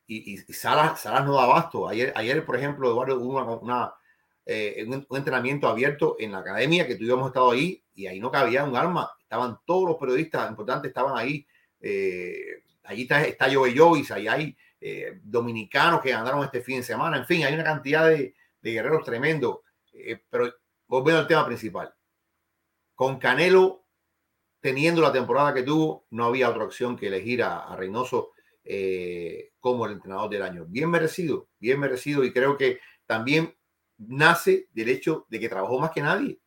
y, y, Salas, no da abasto. Ayer, ayer, por ejemplo, Eduardo, hubo una, eh, un, entrenamiento abierto en la academia que tú y hemos estado ahí y ahí no cabía un arma. Estaban todos los periodistas importantes, estaban ahí. Eh, allí está, está Joey Joyce, ahí hay eh, dominicanos que ganaron este fin de semana. En fin, hay una cantidad de, de guerreros tremendo. pero volviendo al tema principal. Con Canelo teniendo la temporada que tuvo, no había otra opción que elegir a, a Reynoso eh, como el entrenador del año. Bien merecido, bien merecido y creo que también nace del hecho de que trabajó más que nadie.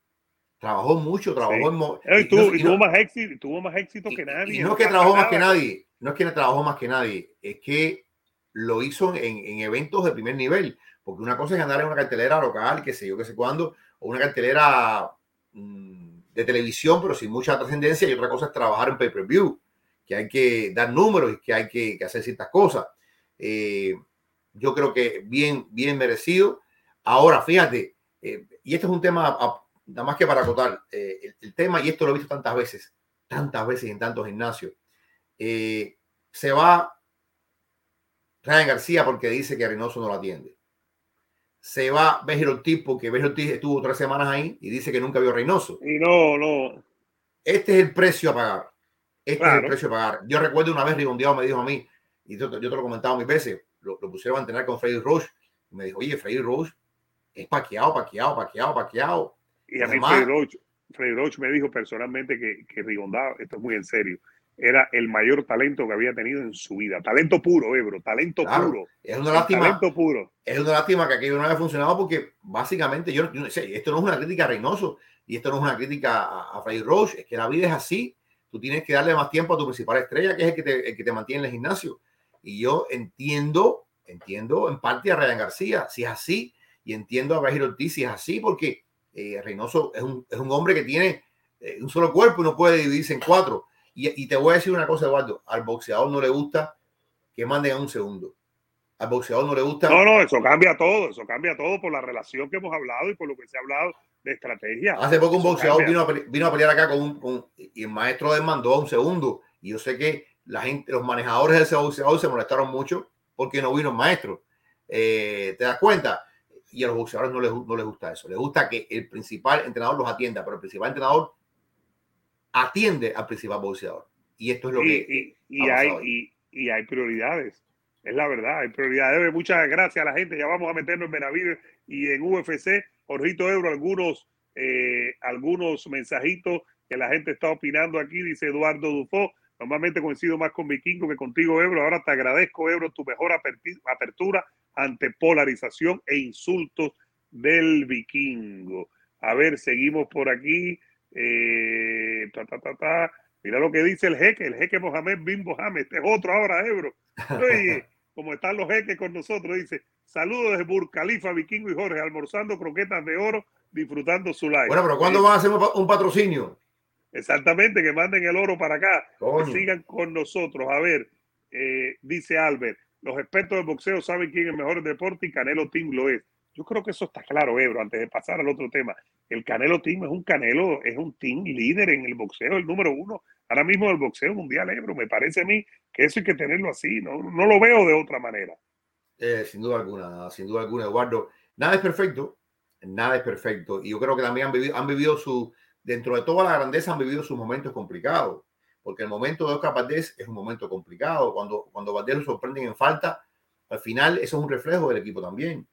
Trabajó mucho, trabajó en... y, tuvo, más éxito, tuvo más éxito que nadie. Y no, es que trabajó más que nadie, no es que trabajó más que nadie, es que lo hizo en, en, eventos de primer nivel. Porque una cosa es andar en una cartelera local, que sé yo, que sé cuándo, o una cartelera mmm, de televisión, pero sin mucha trascendencia, y otra cosa es trabajar en pay-per-view que hay que dar números y que hay que, hacer ciertas cosas. Eh, yo creo que bien, bien merecido. Ahora, fíjate, eh, y este es un tema, nada más que para acotar, eh, el, tema, y esto lo he visto tantas veces, tantas veces en tantos gimnasios, se va Ryan García porque dice que Reynoso no lo atiende. Se va Béjero Ortiz porque Béjero Ortiz estuvo tres semanas ahí y dice que nunca vio a Reynoso. Y no, no. Este es el precio a pagar. Este es el precio a pagar. Yo recuerdo una vez Rigondeado me dijo a mí, y yo, te lo he comentado mil veces, lo, pusieron a entrenar con Freddy Roche, y me dijo, oye, Freddy Roche es paqueado, paqueado, paqueado, paqueado. Y a mí Freddy Roche, me dijo personalmente que, que Rigondado, esto es muy en serio, era el mayor talento que había tenido en su vida. Talento puro, Ebro, talento puro. Es una lástima. Talento puro. Es una lástima que aquello no haya funcionado porque básicamente yo, no sé, esto no es una crítica a Reynoso y esto no es una crítica a, a Roche, es que la vida es así tú tienes que darle más tiempo a tu principal estrella, que es el que te, que te mantiene en el gimnasio. Y yo entiendo, entiendo en parte a Ryan García, si es así, y entiendo a Bajir Ortiz si es así, porque eh, Reynoso es un, es un, hombre que tiene eh, un solo cuerpo y no puede dividirse en cuatro. Y, y, te voy a decir una cosa, Eduardo, al boxeador no le gusta que manden a un segundo. Al boxeador no le gusta. No, no, eso cambia todo, eso cambia todo por la relación que hemos hablado y por lo que se ha hablado de estrategia. Hace poco un boxeador vino a, vino a, pelear acá con un, y el maestro demandó a un segundo. Y yo sé que la gente, los manejadores de ese boxeador se molestaron mucho porque no vino el maestro. Eh, ¿Te das cuenta? Y a los boxeadores no les, no les gusta eso. Les gusta que el principal entrenador los atienda, pero el principal entrenador atiende al principal boxeador. Y esto es lo que. Y, hay, y, hay prioridades. Es la verdad, hay prioridades. Muchas gracias a la gente. Ya vamos a meternos en Benavides y en UFC. Jorgito Ebro, algunos, eh, algunos mensajitos que la gente está opinando aquí, dice Eduardo Dufo. Normalmente coincido más con Vikingo que contigo, Ebro. Ahora te agradezco, Ebro, tu mejor apertura ante polarización e insultos del Vikingo. A ver, seguimos por aquí. Eh, Mira lo que dice el jeque, el jeque Mohamed bin Mohamed. Este es otro ahora, Ebro. Oye, <laughs> como están los jeques con nosotros, dice, saludos desde Burj Khalifa, Vikingo y Jorge, almorzando croquetas de oro, disfrutando su live. Bueno, pero ¿cuándo van a hacer un patrocinio? Exactamente, que manden el oro para acá, que sigan con nosotros. A ver, eh, dice Albert, los expertos de boxeo saben quién es el mejor deporte y Canelo Team lo es. Yo creo que eso está claro, Ebro, antes de pasar al otro tema. El Canelo Team es un Canelo, es un team líder en el boxeo, el número uno ahora mismo del boxeo mundial, Ebro. Me parece a mí que eso hay que tenerlo así, no, no lo veo de otra manera. Eh, sin duda alguna, sin duda alguna, Eduardo. Nada es perfecto, nada es perfecto. Y yo creo que también han vivido, han vivido su, dentro de toda la grandeza, han vivido sus momentos complicados. Porque el momento de Oscar Valdés es un momento complicado. Cuando, cuando Valdés lo sorprenden en falta, al final eso es un reflejo del equipo también.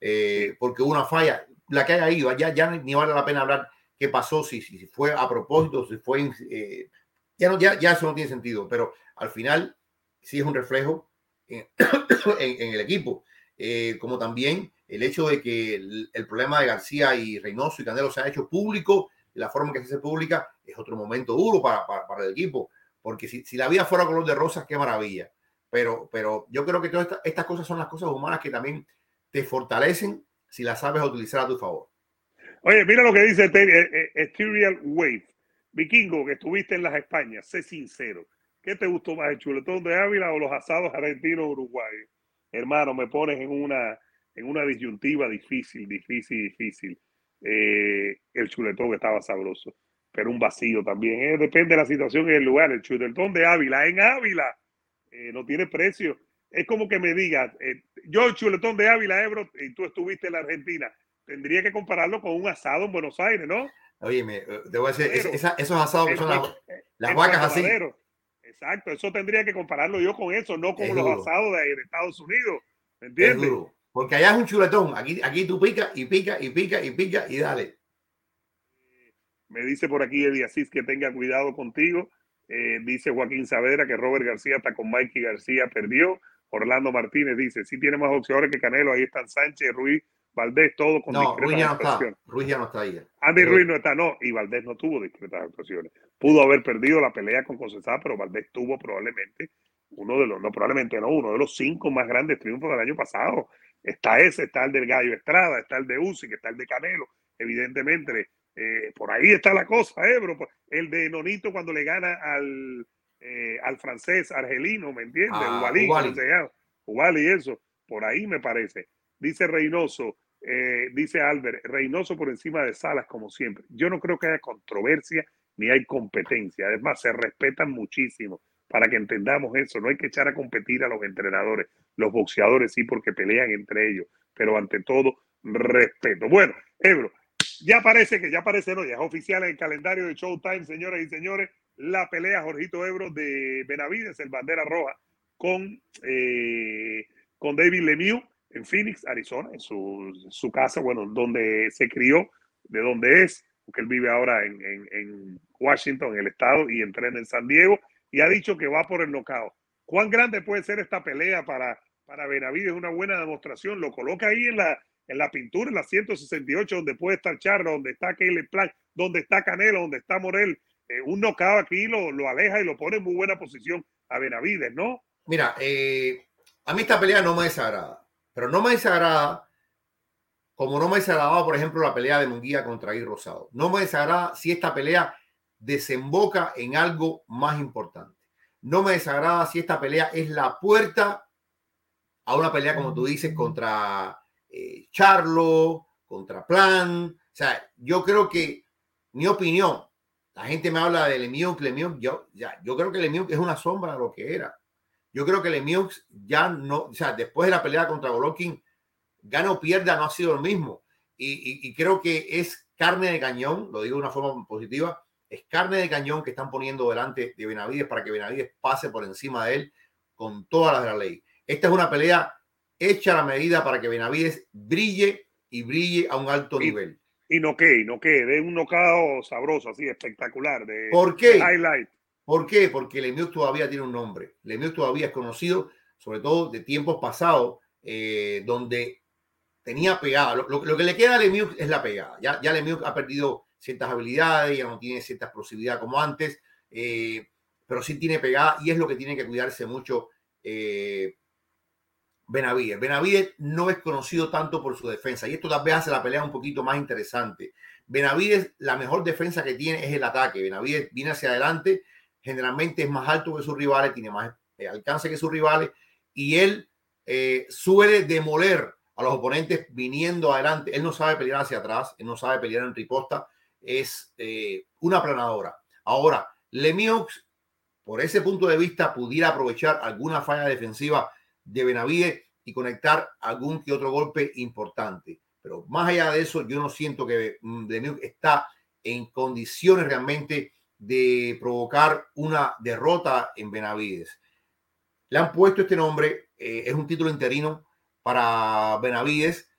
Eh, porque una falla, la que hay ahí, ya, ya ni vale la pena hablar qué pasó, si, si fue a propósito, si fue... Eh, ya, no, ya, ya eso no tiene sentido, pero al final sí es un reflejo en, <coughs> el equipo. Eh, como también el hecho de que el, problema de García y Reynoso y Canelo se ha hecho público, de la forma que se hace pública, es otro momento duro para, para, el equipo. Porque si, si, la vida fuera color de rosas, qué maravilla. Pero, pero yo creo que todas estas, cosas son las cosas humanas que también te fortalecen si las sabes utilizar a tu favor. Oye, mira lo que dice Ethereal Wave. Vikingo, que estuviste en las Españas, sé sincero. ¿Qué te gustó más, el chuletón de Ávila o los asados argentinos uruguayos? Hermano, me pones en una, en una disyuntiva difícil, difícil, difícil. Eh, el chuletón estaba sabroso, pero un vacío también. Eh, depende de la situación y el lugar. El chuletón de Ávila, en Ávila, eh, no tiene precio. Es como que me digas, yo el chuletón de Ávila, Ebro, y tú estuviste en la Argentina, tendría que compararlo con un asado en Buenos Aires, ¿no? Oye, me, debo decir, esos asados que son las, vacas así. Exacto, eso tendría que compararlo yo con eso, no con los asados de, Estados Unidos. ¿Me entiendes? Porque allá es un chuletón. Aquí, aquí tú pica y pica y pica y pica y dale. Me dice por aquí Eddie Asís que tenga cuidado contigo. Eh, dice Joaquín Saavedra que Robert García está con Mikey García, perdió. Orlando Martínez dice, sí tiene más opciones que Canelo, ahí están Sánchez, Ruiz, Valdés, todo con no, Ruiz ya no está. Ruiz ya no está ahí. Andy Ruiz no está, no, y Valdés no tuvo discretas actuaciones. Pudo haber perdido la pelea con Concesada, pero Valdés tuvo probablemente uno de los, no probablemente no, uno de los cinco más grandes triunfos del año pasado. Está ese, está el del Gallo Estrada, está el de Uzi, está el de Canelo, evidentemente. Eh, por ahí está la cosa, ¿eh, bro? El de Nonito cuando le gana al, eh, al francés argelino, ¿me entiendes? Ah, Ubali, y eso. Por ahí me parece. Dice Reynoso, eh, dice Albert, Reynoso por encima de Salas, como siempre. Yo no creo que haya controversia ni hay competencia. Además, se respetan muchísimo para que entendamos eso. No hay que echar a competir a los entrenadores. Los boxeadores sí, porque pelean entre ellos. Pero ante todo, respeto. Bueno, Ebro, ya parece que ya parece, no, ya es oficial en el calendario de Showtime, señoras y señores, la pelea Jorgito Ebro de Benavides, el bandera roja, con, eh, con David Lemieux en Phoenix, Arizona, en su, casa, bueno, donde se crió, de donde es, porque él vive ahora en, Washington, en el estado, y entrena en San Diego, y ha dicho que va por el knockout. ¿Cuán grande puede ser esta pelea para, para Benavides? Una buena demostración. Lo coloca ahí en la, en la pintura, en la 168, donde puede estar Charlo, donde está Caleb Plank, donde está Canelo, donde está Morel. Eh, un knockout aquí lo, lo, aleja y lo pone en muy buena posición a Benavides, ¿no? Mira, eh, a mí esta pelea no me desagrada. Pero no me desagrada, como no me desagradaba, por ejemplo, la pelea de Munguía contra Guy Rosado. No me desagrada si esta pelea desemboca en algo más importante. No me desagrada si esta pelea es la puerta a una pelea, como tú dices, contra eh, Charlo, contra Plan. O sea, yo creo que mi opinión, la gente me habla de Lemieux, Lemieux, yo, ya, yo creo que Lemieux es una sombra de lo que era. Yo creo que Lemieux ya no, o sea, después de la pelea contra Golovkin, gana o pierda, no ha sido el mismo. Y, creo que es carne de cañón, lo digo de una forma positiva, es carne de cañón que están poniendo delante de Benavides para que Benavides pase por encima de él con todas las de la ley. Esta es una pelea hecha la medida para que Benavides brille y brille a un alto nivel. Y no que, no que, de un nocao sabroso, así espectacular. De, ¿Por qué? highlight. ¿Por qué? Porque Lemieux todavía tiene un nombre. Lemieux todavía es conocido, sobre todo de tiempos pasados, eh, donde tenía pegada. Lo, que le queda a Lemieux es la pegada. Ya, ya Lemieux ha perdido ciertas habilidades, ya no tiene cierta explosividad como antes, eh, pero sí tiene pegada y es lo que tiene que cuidarse mucho eh, Benavides. Benavides no es conocido tanto por su defensa y esto tal vez hace la pelea un poquito más interesante. Benavides, la mejor defensa que tiene es el ataque. Benavides viene hacia adelante, generalmente es más alto que sus rivales, tiene más eh, alcance que sus rivales y él eh, suele demoler a los oponentes viniendo adelante. Él no sabe pelear hacia atrás, él no sabe pelear en riposta, es eh, una planadora. Ahora, Lemieux, por ese punto de vista, pudiera aprovechar alguna falla defensiva de Benavides y conectar algún que otro golpe importante. Pero más allá de eso, yo no siento que Lemieux está en condiciones realmente de provocar una derrota en Benavides. Le han puesto este nombre, eh, es un título interino para Benavides.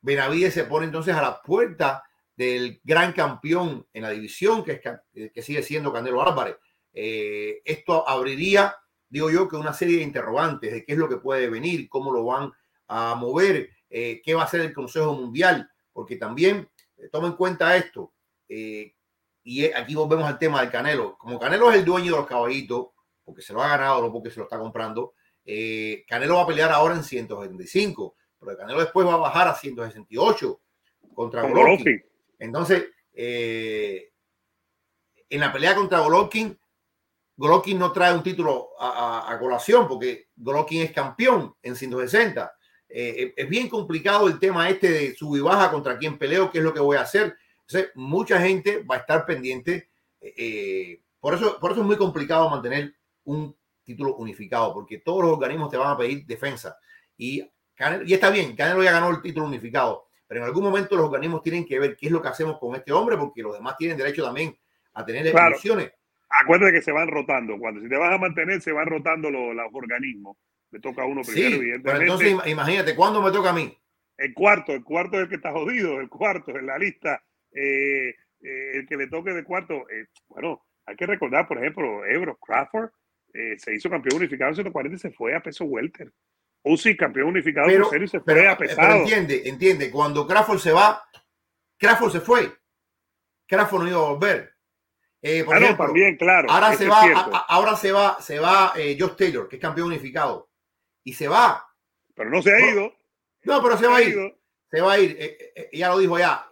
Benavides se pone entonces a la puerta del gran campeón en la división, que, es, eh, que sigue siendo Canelo Álvarez. Eh, esto abriría, digo yo, que una serie de interrogantes de qué es lo que puede venir, cómo lo van a mover, qué va a hacer el Consejo Mundial, porque también toma en cuenta esto, y aquí volvemos al tema del Canelo. Como Canelo es el dueño de los caballitos, porque se lo ha ganado, no porque se lo está comprando. Eh, Canelo va a pelear ahora en 175, pero Canelo después va a bajar a 168 contra Golovkin. Entonces, eh, en la pelea contra Golovkin, Golovkin no trae un título a, colación porque Golovkin es campeón en 160. Eh, es bien complicado el tema este de sub y baja contra quién peleo, qué es lo que voy a hacer. Entonces, mucha gente va a estar pendiente. por, eso, por eso es muy complicado mantener un título unificado, porque todos los organismos te van a pedir defensa. Y, y está bien, Canelo ya ganó el título unificado, pero en algún momento los organismos tienen que ver qué es lo que hacemos con este hombre, porque los demás tienen derecho también a tener claro. Acuérdate que se van rotando. Cuando si te vas a mantener, se van rotando los, los organismos. Me toca a uno primero, sí, Pero entonces imagínate, ¿cuándo me toca a mí? El cuarto, el cuarto es el que está jodido, el cuarto en la lista. Eh, eh, el que le toque de cuarto, eh, bueno, hay que recordar, por ejemplo, Ebro Crawford se hizo campeón unificado en 140 y se fue a peso welter. sí, campeón unificado pero, y se fue a pesado. Pero entiende, entiende, cuando Crawford se va, Crawford se fue. Crawford no iba a volver. Eh, por ah, ejemplo, también, claro. Ahora se, va, ahora se va, se va eh, Josh Taylor, que es campeón unificado. Y se va. Pero no se ha ido. No, pero se, va a ir. Se va a ir. ya lo dijo ya.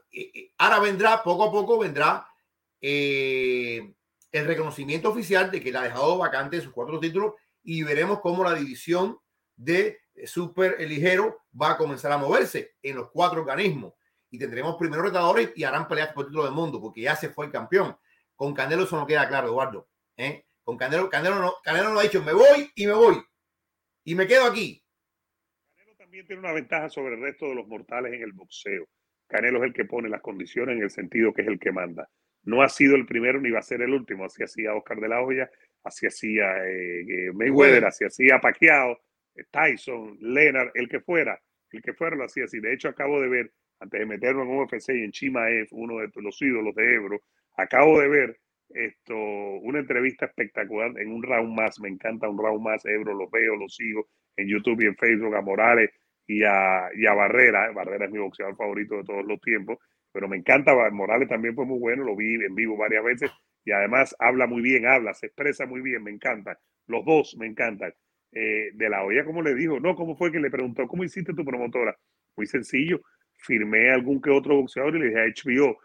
ahora vendrá, poco a poco vendrá el reconocimiento oficial de que le ha dejado vacante sus cuatro títulos y veremos cómo la división de super ligero va a comenzar a moverse en los cuatro organismos y tendremos primeros retadores y harán peleas por el título del mundo porque ya se fue el campeón. Con Canelo eso no queda claro, Eduardo. ¿eh? Con Canelo, Canelo no, Canelo no ha dicho me voy y me voy y me quedo aquí. Canelo también tiene una ventaja sobre el resto de los mortales en el boxeo. Canelo es el que pone las condiciones en el sentido que es el que manda. No ha sido el primero ni va a ser el último. Así hacía Oscar de la Hoya, así hacía eh, Mayweather, así hacía Pacquiao, eh, Tyson, Leonard, el que fuera, el que fuera lo hacía así. De hecho, acabo de ver, antes de meterlo en UFC y en Chimaev, uno de los ídolos de Ebro, acabo de ver esto, una entrevista espectacular en un round más. Me encanta un round más. Ebro lo veo, lo sigo en YouTube y en Facebook a Morales y a, y a Barrera. Barrera es mi boxeador favorito de todos los tiempos pero me encanta, Morales también fue muy bueno, lo vi en vivo varias veces y además habla muy bien, habla, se expresa muy bien, me encanta. Los dos me encantan. Eh, de la olla, como le dijo, no, ¿cómo fue que le preguntó, ¿cómo hiciste tu promotora? Muy sencillo, firmé algún que otro boxeador y le dije a HBO,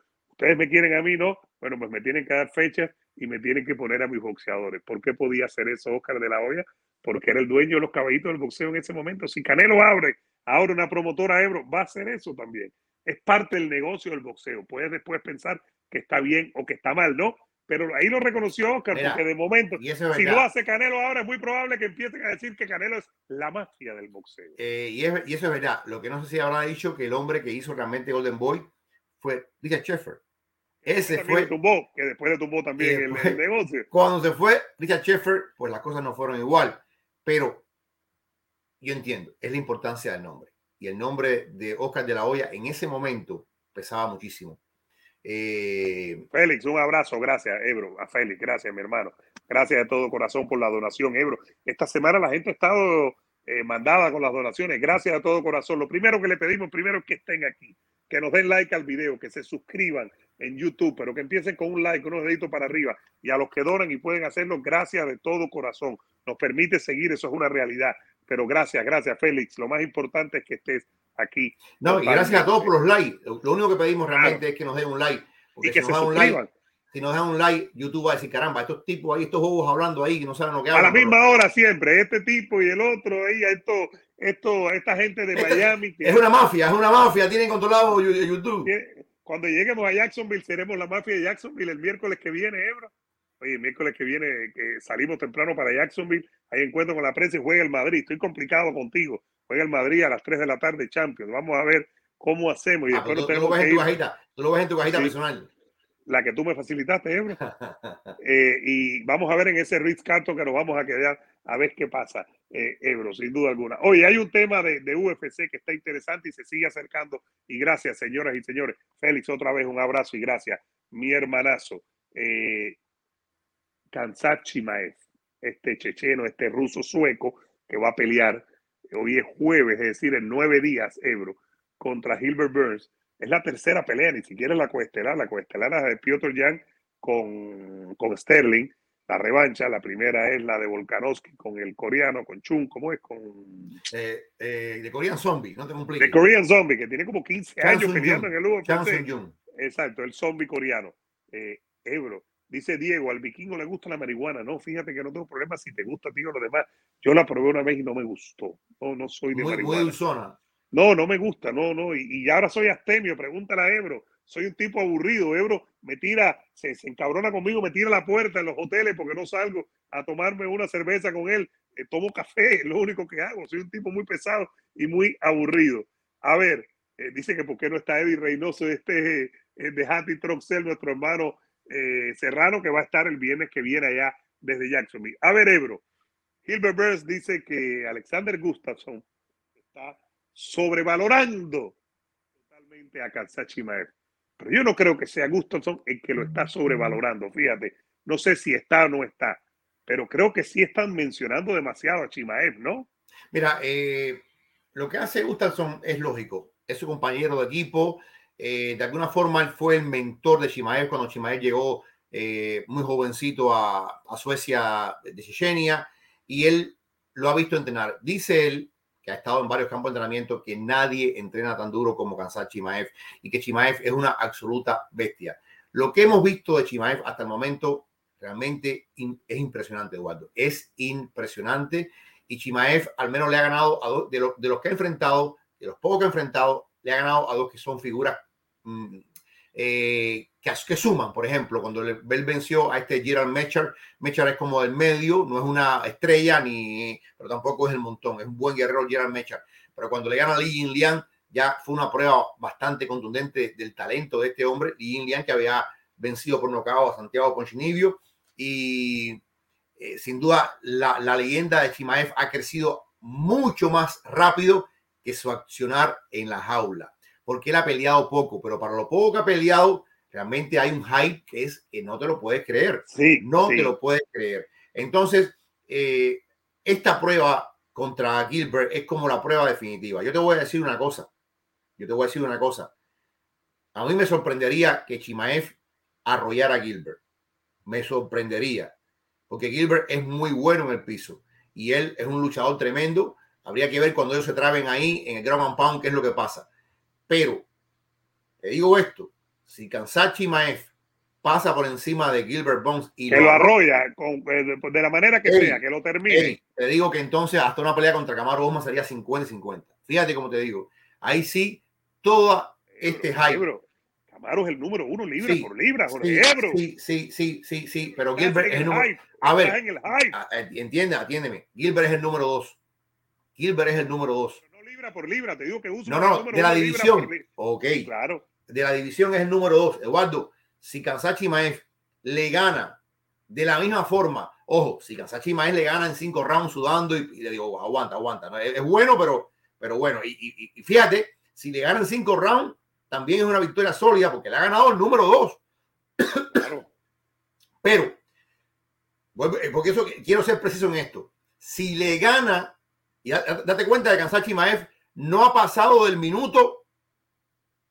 ustedes me quieren a mí, ¿no? Bueno, pues me tienen que dar fechas y me tienen que poner a mis boxeadores. ¿Por qué podía hacer eso Oscar de la olla? Porque era el dueño de los caballitos del boxeo en ese momento. Si Canelo abre ahora una promotora Ebro, va a hacer eso también es parte del negocio del boxeo. Puedes después pensar que está bien o que está mal, ¿no? Pero ahí lo reconoció Oscar, porque de momento, si lo hace Canelo ahora, es muy probable que empiecen a decir que Canelo es la mafia del boxeo. Eh, y, eso es verdad. Lo que no sé si habrá dicho que el hombre que hizo realmente Golden Boy fue Richard Sheffer. Ese fue. Tumbó, que después le tumbó también el, negocio. Cuando se fue Richard Sheffer, pues las cosas no fueron igual. Pero yo entiendo, es la importancia del nombre y el nombre de Oscar de la Hoya en ese momento pesaba muchísimo. Eh, Félix, un abrazo, gracias, Ebro, a Félix, gracias, mi hermano. Gracias de todo corazón por la donación, Ebro. Esta semana la gente ha estado eh, mandada con las donaciones, gracias a todo corazón. Lo primero que le pedimos, primero es que estén aquí, que nos den like al video, que se suscriban en YouTube, pero que empiecen con un like, unos deditos para arriba. Y a los que donan y pueden hacerlo, gracias de todo corazón. Nos permite seguir, eso es una realidad. Pero gracias, gracias, Félix. Lo más importante es que estés aquí. No, y gracias a todos por los likes. Lo único que pedimos realmente es que nos den un like. y que si se dan un suscriban. like, si nos dan un like, YouTube va a decir, caramba, estos tipos ahí, estos juegos hablando ahí, que no saben lo que A hablan. la misma hora siempre, este tipo y el otro, ahí, esto, esto, esta gente de <laughs> Miami. que- Es una mafia, es una mafia, tienen controlado Yu- YouTube. cuando lleguemos a Jacksonville, seremos la mafia de Jacksonville el miércoles que viene, Ebro. Oye, el miércoles que viene, que salimos temprano para Jacksonville, hay encuentro con la prensa y juega el Madrid. Estoy complicado contigo. Juega el Madrid a las 3 de la tarde, Champions. Vamos a ver cómo hacemos. Y Ah, después pues tú, tú lo ves en tu cajita, tú lo ves en tu cajita Sí. personal. La que tú me facilitaste, Ebro. <laughs> Eh, y vamos a ver en ese Ritz Carlton que nos vamos a quedar a ver qué pasa, eh, Ebro, sin duda alguna. Oye, hay un tema de, de UFC que está interesante y se sigue acercando. Y gracias, señoras y señores. Félix, otra vez un abrazo y gracias, mi hermanazo. Eh, este checheno, este ruso sueco que va a pelear hoy es jueves, es decir, en nueve días, Ebro, contra Hilbert Burns. Es la tercera pelea, ni siquiera la coestelar. La coestelar es de Piotr Jan con, con Sterling. La revancha, la primera es la de Volkanovski con el coreano, con Chun, ¿cómo es? Con Eh, eh, de Korean Zombie, no te compliques. The Korean Zombie, que tiene como 15 Chan años peleando en el UFC. Exacto, el zombie coreano. Eh, Ebro, dice Diego, al vikingo le gusta la marihuana. No, fíjate que no tengo problema si te gusta a ti o lo demás. Yo la probé una vez y no me gustó. No, no soy de Muy, muy marihuana. dulzona. No, no me gusta, no, no. Y, y ahora soy astemio, pregúntale a Ebro. Soy un tipo aburrido. Ebro me tira, se, encabrona conmigo, me tira la puerta en los hoteles porque no salgo a tomarme una cerveza con él. Eh, tomo café, es lo único que hago. Soy un tipo muy pesado y muy aburrido. A ver, eh, dice que por qué no está Eddie Reynoso, este eh, de Hattie Troxel, nuestro hermano eh, Serrano, que va a estar el viernes que viene allá desde Jacksonville. A ver, Ebro. Gilbert Burns dice que Alexander Gustafsson está sobrevalorando totalmente a Katsachimaev. Pero yo no creo que sea Gustafsson el que lo está sobrevalorando. Fíjate, no sé si está o no está, pero creo que sí están mencionando demasiado a Chimaev, ¿no? Mira, eh, lo que hace Gustafsson es lógico. Es su compañero de equipo. Eh, de alguna forma, él fue el mentor de Chimaev cuando Chimaev llegó eh, muy jovencito a, a Suecia de Chechenia y él lo ha visto entrenar. Dice él que ha estado en varios campos de entrenamiento que nadie entrena tan duro como Kansat Chimaev y que Chimaev es una absoluta bestia. Lo que hemos visto de Chimaev hasta el momento realmente es impresionante, Eduardo. Es impresionante y Chimaev al menos le ha ganado a dos de los que ha enfrentado, de los pocos que ha enfrentado, le ha ganado a dos que son figuras mm, eh, que, suman. Por ejemplo, cuando él venció a este Gerald Mechar, Mechar es como del medio, no es una estrella, ni, pero tampoco es el montón, es un buen guerrero Gerald Mechar. Pero cuando le gana a Li Jinliang, ya fue una prueba bastante contundente del talento de este hombre, Li Jinliang, que había vencido por nocaut a Santiago Ponchinibio y eh, sin duda la, la leyenda de Chimaev ha crecido mucho más rápido que su accionar en la jaula, porque él ha peleado poco, pero para lo poco que ha peleado, realmente hay un hype que es que no te lo puedes creer, Sí, no sí. te lo puedes creer. Entonces, eh, esta prueba contra Gilbert es como la prueba definitiva. Yo te voy a decir una cosa, yo te voy a decir una cosa. A mí me sorprendería que Chimaev arrollara a Gilbert. Me sorprendería, porque Gilbert es muy bueno en el piso y él es un luchador tremendo. Habría que ver cuando ellos se traben ahí en el ground and pound qué es lo que pasa. Pero te digo esto: si Kansat Chimaev pasa por encima de Gilbert Bones y Que lo arrolla con, eh, de, la manera que Ey, sea, que lo termine. Ey, te digo que entonces hasta una pelea contra Camaro Bosman sería 50 y 50. Fíjate cómo te digo. Ahí sí, todo este hype. Camaro es el número uno libra Sí, por libra, Jorge Sí, Ebro. sí, sí, sí, sí, sí, pero Gilbert es el número. hype, A ver. estás en el hype. Entiende, atiéndeme. Gilbert es el número dos. Gilbert es el número dos. Libra por libra, te digo que uso No, no, de la división. Ok, Claro. de la división es el número dos. Eduardo, si Kansachi Maef le gana de la misma forma, ojo, si Kansachi Maef le gana en cinco rounds sudando y, y le digo, aguanta, aguanta. ¿no? Es, es bueno, pero, pero bueno. Y, y- y fíjate, si le gana en cinco rounds, también es una victoria sólida porque le ha ganado el número dos. Claro. Pero, eh, porque eso quiero ser preciso en esto. Si le gana, y da- date cuenta de que Kansachi Maef no ha pasado del minuto,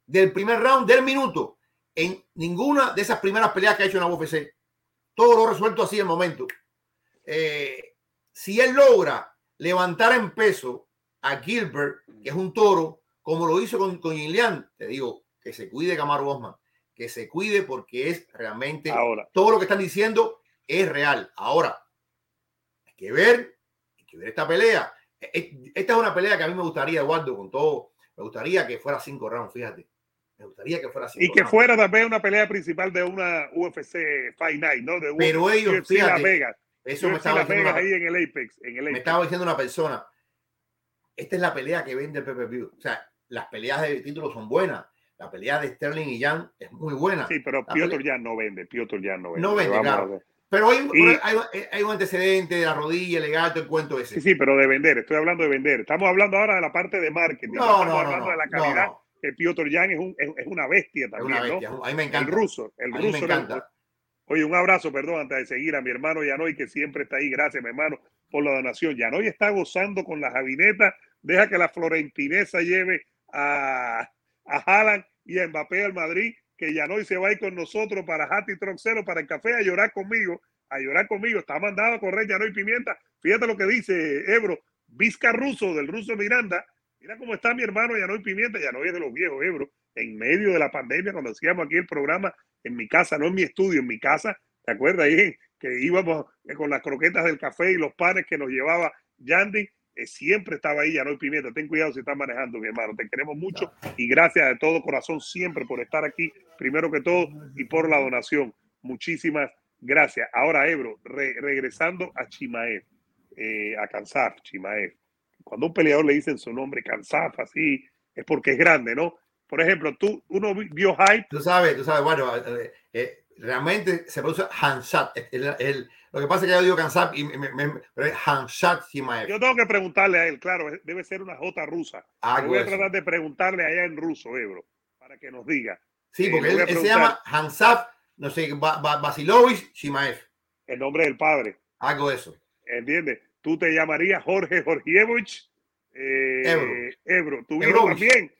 del primer round, del minuto, en ninguna de esas primeras peleas que ha hecho en la UFC. Todo lo ha resuelto así en el momento. Eh, si él logra levantar en peso a Gilbert, que es un toro, como lo hizo con, con te digo, que se cuide Camaro Bosman, que se cuide porque es realmente ahora todo lo que están diciendo es real. Ahora, hay que ver, hay que ver esta pelea. E, e, esta es una pelea que a mí me gustaría, Eduardo, con todo, me gustaría que fuera cinco rounds, fíjate. Me gustaría que fuera cinco Y que fuera también una pelea principal de una UFC Fight Night, ¿no? De Pero ellos, fíjate, eso me estaba diciendo ahí en el Apex, en el Me estaba diciendo una persona, esta es la pelea que vende el PPV. O sea, las peleas de título son buenas. La pelea de Sterling y Jan es muy buena. Sí, pero Piotr ya no vende. Piotr ya no vende. No vende, claro. Pero hay, hay, un antecedente de la rodilla, el legato, el cuento ese. Sí, sí, pero de vender. Estoy hablando de vender. Estamos hablando ahora de la parte de marketing. No, no, Estamos no, hablando de la calidad. Que Piotr Jan es, un, es, una bestia también. Es una bestia. A mí me encanta. El ruso. El ruso. me encanta. Oye, un abrazo, perdón, antes de seguir a mi hermano Yanoy, que siempre está ahí. Gracias, mi hermano, por la donación. Yanoy está gozando con la jabineta. Deja que la florentinesa lleve a, a Haaland y a Mbappé al Madrid, que Yanoy se va a ir con nosotros para Hati Troxero, para el café, a llorar conmigo, a llorar conmigo. Está mandado a correr Yanoy Pimienta. Fíjate lo que dice Ebro, Vizca Ruso, del ruso Miranda. Mira cómo está mi hermano Yanoy Pimienta. Yanoy es de los viejos, Ebro. En medio de la pandemia, cuando hacíamos aquí el programa, en mi casa, no en mi estudio, en mi casa, ¿te acuerdas ahí? Que íbamos con las croquetas del café y los panes que nos llevaba Yandy, eh, siempre estaba ahí, ya no hay pimienta. Ten cuidado si estás manejando, mi hermano. Te queremos mucho y gracias de todo corazón siempre por estar aquí, primero que todo, y por la donación. Muchísimas gracias. Ahora, Ebro, regresando a Chimaev, eh, a Kansaf, Chimaev. Cuando un peleador le dicen su nombre, Kansaf, así, es porque es grande, ¿no? Por ejemplo, tú, uno vio hype. Tú sabes, tú sabes, bueno, eh, eh, realmente se produce Hanshat. El, lo que pasa es que yo digo Hanshat, y me, pero es Hanshat Himaev. Yo tengo que preguntarle a él, claro, debe ser una J rusa. Ah, voy a tratar de preguntarle allá en ruso, Ebro, para que nos diga. Sí, eh, porque él, se llama Hansat, no sé, Basilovich Shimaev. El nombre del padre. Hago eso. ¿Entiendes? Tú te llamarías Jorge Jorgievich eh, Ebro. Ebro. Tú también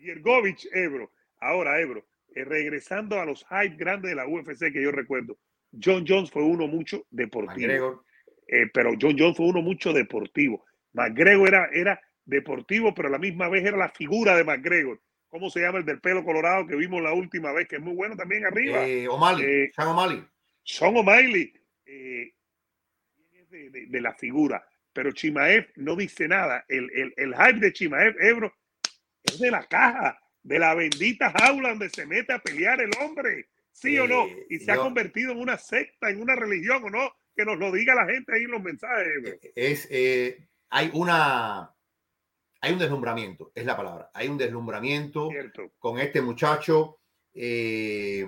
Yergovich, Ebro. Ahora, Ebro, eh, regresando a los hype grandes de la UFC que yo recuerdo, John Jones fue uno mucho deportivo. Eh, pero John Jones fue uno mucho deportivo. McGregor era, era deportivo, pero a la misma vez era la figura de McGregor. ¿Cómo se llama el del pelo colorado que vimos la última vez? Que es muy bueno también arriba. Eh, O'Malley. Eh, Sean O'Malley. Sean O'Malley. De, de, la figura. Pero Chimaev no dice nada. El, el, el hype de Chimaev, Ebro, es de la caja, de la bendita jaula donde se mete a pelear el hombre, sí o no, y se ha convertido en una secta, en una religión o no, que nos lo diga la gente ahí en los mensajes. Eh, es, eh, hay una, hay un deslumbramiento, es la palabra, hay un deslumbramiento con este muchacho. Eh,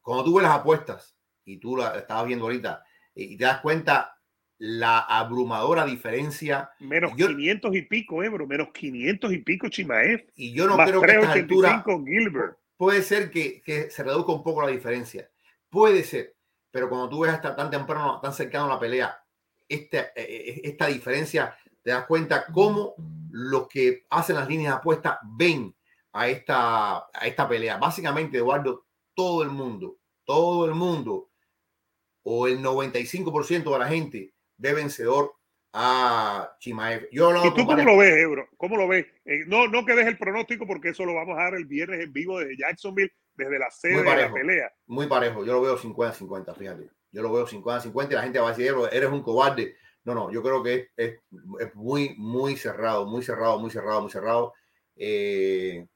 cuando tú ves las apuestas y tú la estabas viendo ahorita y te das cuenta la abrumadora diferencia. Menos 500 y pico, Ebro, menos 500 y pico Chimaev. Y yo no creo que a esta altura Gilbert. puede ser que, que, se reduzca un poco la diferencia. Puede ser, pero cuando tú ves hasta tan temprano, tan cercano a la pelea, esta, eh, eh, esta diferencia, te das cuenta cómo los que hacen las líneas de apuesta ven a esta, a esta pelea. Básicamente, Eduardo, todo el mundo, todo el mundo, o el 95% de la gente de vencedor a Chimaev. Yo ¿Y tú cómo lo ves, Ebro? ¿Cómo lo ves? Eh, no, no que des el pronóstico porque eso lo vamos a dar el viernes en vivo desde Jacksonville, desde la sede de la pelea. Muy parejo, yo lo veo 50-50, fíjate. Yo lo veo 50-50 y la gente va a decir, eres un cobarde. No, no, yo creo que es, es, muy, muy cerrado, muy cerrado, muy cerrado, muy cerrado. Eh,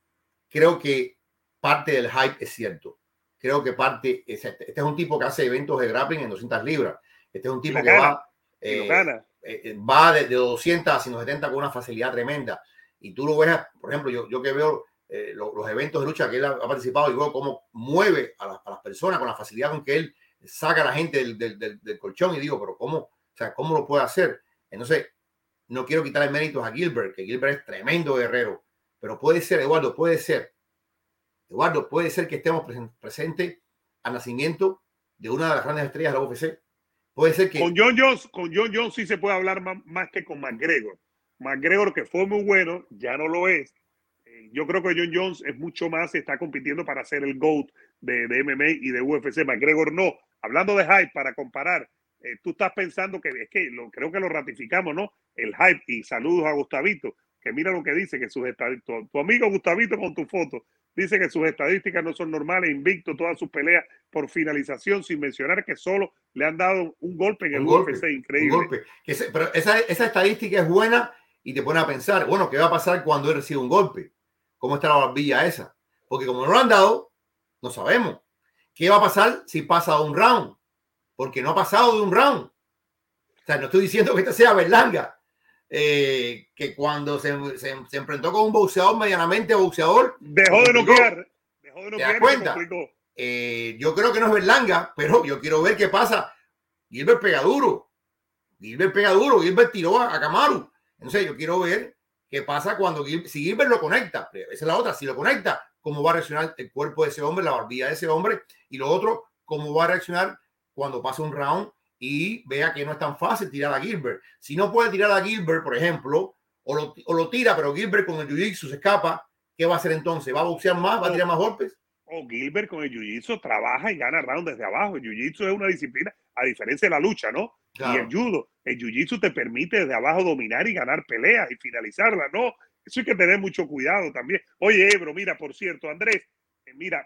creo que parte del hype es cierto. Creo que parte, este, este es un tipo que hace eventos de grappling en 200 libras. Este es un tipo que va eh, eh, eh, va de, 200 a 170 con una facilidad tremenda. Y tú lo ves, por ejemplo, yo, yo que veo los eventos de lucha que él ha, participado y veo cómo mueve a, las personas con la facilidad con que él saca a la gente del, del, del, colchón y digo, pero ¿cómo, o sea, ¿cómo lo puede hacer? Entonces, no quiero quitarle méritos a Gilbert, que Gilbert es tremendo guerrero, pero puede ser, Eduardo, puede ser, Eduardo, puede ser que estemos presentes al nacimiento de una de las grandes estrellas de la UFC. Con John Jones, con John Jones sí se puede hablar más, que con McGregor. McGregor, que fue muy bueno, ya no lo es. Eh, yo creo que John Jones es mucho más, está compitiendo para ser el GOAT de, de MMA y de UFC. McGregor no. Hablando de hype, para comparar, eh, tú estás pensando que es que lo, creo que lo ratificamos, ¿no? El hype, y saludos a Gustavito, que mira lo que dice, que sus estadísticas, tu, amigo Gustavito con tu foto, dice que sus estadísticas no son normales, invicto todas sus peleas por finalización, sin mencionar que solo le han dado un golpe en el UFC, increíble. golpe. pero esa, esa estadística es buena y te pone a pensar, bueno, ¿qué va a pasar cuando él recibe un golpe? ¿Cómo está la barbilla esa? Porque como no lo han dado, no sabemos. ¿Qué va a pasar si pasa un round? Porque no ha pasado de un round. O sea, no estoy diciendo que esta sea Berlanga, eh, que cuando se, se, enfrentó con un boxeador medianamente boxeador. Dejó de noquear. Dejó de noquear. ¿Te cuenta? Eh, yo creo que no es Berlanga, pero yo quiero ver qué pasa. Gilbert pega duro. Gilbert pega duro. Gilbert tiró a, a Kamaru. Entonces yo quiero ver qué pasa cuando si Gilbert lo conecta. Esa es la otra. Si lo conecta, cómo va a reaccionar el cuerpo de ese hombre, la barbilla de ese hombre. Y lo otro, cómo va a reaccionar cuando pasa un round y vea que no es tan fácil tirar a Gilbert. Si no puede tirar a Gilbert, por ejemplo, o lo, o lo tira, pero Gilbert con el jiu-jitsu se escapa, ¿qué va a hacer entonces? ¿Va a boxear más? ¿Va a tirar más golpes? O Gilbert con el jiu-jitsu trabaja y gana round desde abajo. El jiu-jitsu es una disciplina, a diferencia de la lucha, ¿no? Y el judo, el jiu-jitsu te permite desde abajo dominar y ganar peleas y finalizarlas, ¿no? Eso hay que tener mucho cuidado también. Oye, Ebro, mira, por cierto, Andrés, eh, mira,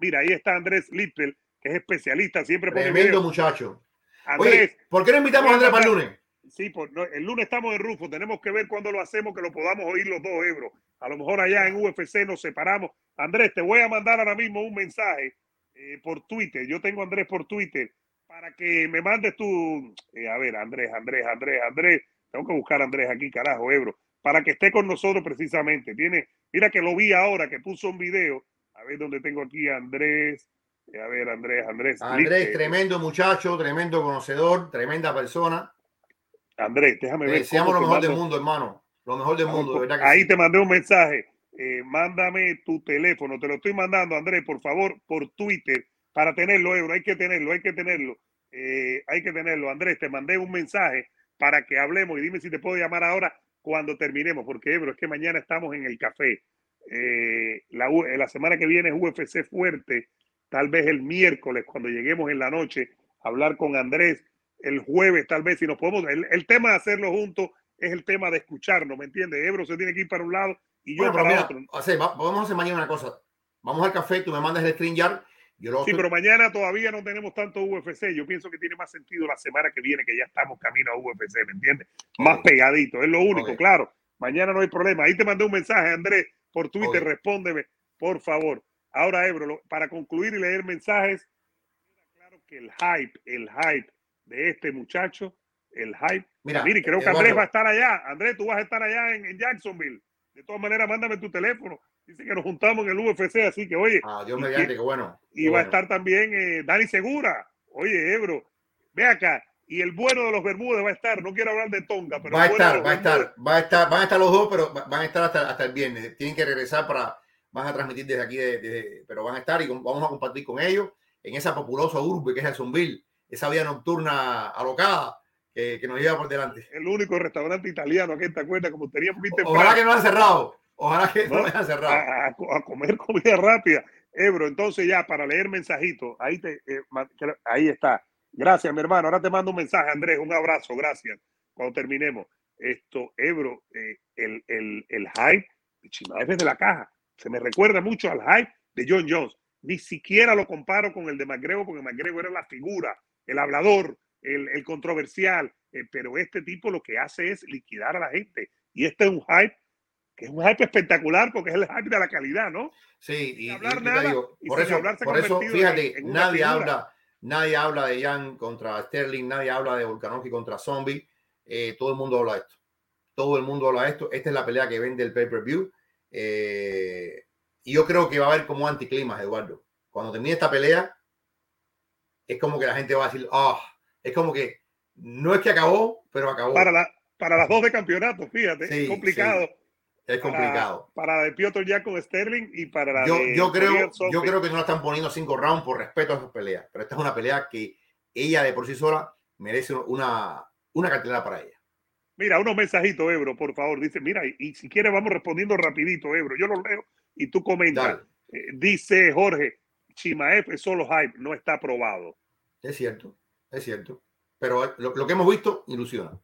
mira, ahí está Andrés Lippel, que es especialista, siempre pone Tremendo muchacho. Andrés, ¿por qué no invitamos a Andrés para el lunes? Sí, por, el lunes estamos de Rufo, tenemos que ver cuándo lo hacemos, que lo podamos oír los dos, Ebro. A lo mejor allá en UFC nos separamos. Andrés, te voy a mandar ahora mismo un mensaje eh, por Twitter. Yo tengo a Andrés por Twitter para que me mandes tu. Eh, a ver, Andrés, Andrés, Andrés, Andrés. Tengo que buscar a Andrés aquí, carajo, Ebro, para que esté con nosotros precisamente. Tiene, mira que lo vi ahora, que puso un video. A ver dónde tengo aquí a Andrés. A ver, Andrés, Andrés. Andrés, tremendo muchacho, tremendo conocedor, tremenda persona. Andrés, déjame ver. Deseamos lo mejor del mundo, hermano. Lo mejor del mundo, de verdad Ahí te mandé un mensaje. Eh, mándame tu teléfono. Te lo estoy mandando, Andrés, por favor, por Twitter, para tenerlo, Euro. Hay que tenerlo, hay que tenerlo. Eh, hay que tenerlo. Andrés, te mandé un mensaje para que hablemos y dime si te puedo llamar ahora cuando terminemos, porque Ebro, es que mañana estamos en el café. Eh, la, la semana que viene es UFC fuerte tal vez el miércoles, cuando lleguemos en la noche, hablar con Andrés, el jueves tal vez, si nos podemos, el, tema de hacerlo juntos es el tema de escucharnos, ¿me entiendes? Ebro se tiene que ir para un lado y yo para otro. vamos a hacer mañana una cosa, vamos al café, tú me mandas el StreamYard. Yo sí, pero mañana todavía no tenemos tanto UFC. Yo pienso que tiene más sentido la semana que viene, que ya estamos camino a UFC, ¿me entiendes? Más pegadito, es lo único, claro. Mañana no hay problema. Ahí te mandé un mensaje, Andrés, por Twitter, respóndeme, por favor. Ahora, Ebro, para concluir y leer mensajes, claro que el hype, el hype de este muchacho, el hype. Mira, mire, creo que Andrés va a estar allá. Andrés, tú vas a estar allá en, Jacksonville. De todas maneras, mándame tu teléfono. Dice que nos juntamos en el UFC, así que oye. Ah, Dios mediante, qué bueno. y va a estar también eh, Dani Segura. Oye, Ebro, ve acá. Y el bueno de los Bermúdez va a estar. No quiero hablar de Tonga, pero. Va a estar, va a estar, va a estar, van a estar los dos, pero van a estar hasta, hasta el viernes. Tienen que regresar para van a transmitir desde aquí, de, pero van a estar y vamos a compartir con ellos en esa populosa urbe que es Jacksonville, esa vida nocturna alocada que, que, nos lleva por delante. El único restaurante italiano que te acuerdas como teníamos Ojalá que no han cerrado. Ojalá que no, hayan cerrado. A, comer <laughs> comida rápida. Ebro, entonces ya para leer mensajitos, ahí, te, eh, ahí está. Gracias, mi hermano. Ahora te mando un mensaje, Andrés. Un abrazo, gracias. Cuando terminemos. Esto, Ebro, eh, el, el, el hype de de la caja se me recuerda mucho al hype de John Jones. Ni siquiera lo comparo con el de McGregor, porque McGregor era la figura, el hablador, el, controversial. Eh, pero este tipo lo que hace es liquidar a la gente. Y este es un hype que es un hype espectacular porque es el hype de la calidad, ¿no? Sí, y, hablar nada, por eso, por eso fíjate, nadie habla, nadie habla de Jan contra Sterling, nadie habla de Volkanovski contra Zombie, eh, todo el mundo habla de esto. Todo el mundo habla de esto. Esta es la pelea que vende el pay-per-view. Eh, y yo creo que va a haber como anticlimas, Eduardo. Cuando termine esta pelea, es como que la gente va a decir, ah, es como que no es que acabó, pero acabó. Para, la, para las dos de campeonato, fíjate, es complicado. Es complicado. Para, para de Piotr ya con Sterling y para la yo, de yo creo Yo creo que no la están poniendo cinco rounds por respeto a esas peleas, pero esta es una pelea que ella de por sí sola merece una, una cartelera para ella. Mira, unos mensajitos, Ebro, por favor. Dice, mira, y, si quieres vamos respondiendo rapidito, Ebro. Yo lo leo y tú comentas. Eh, dice Jorge, Chimaef es solo hype, no está aprobado. Es cierto, es cierto. Pero lo, que hemos visto ilusiona.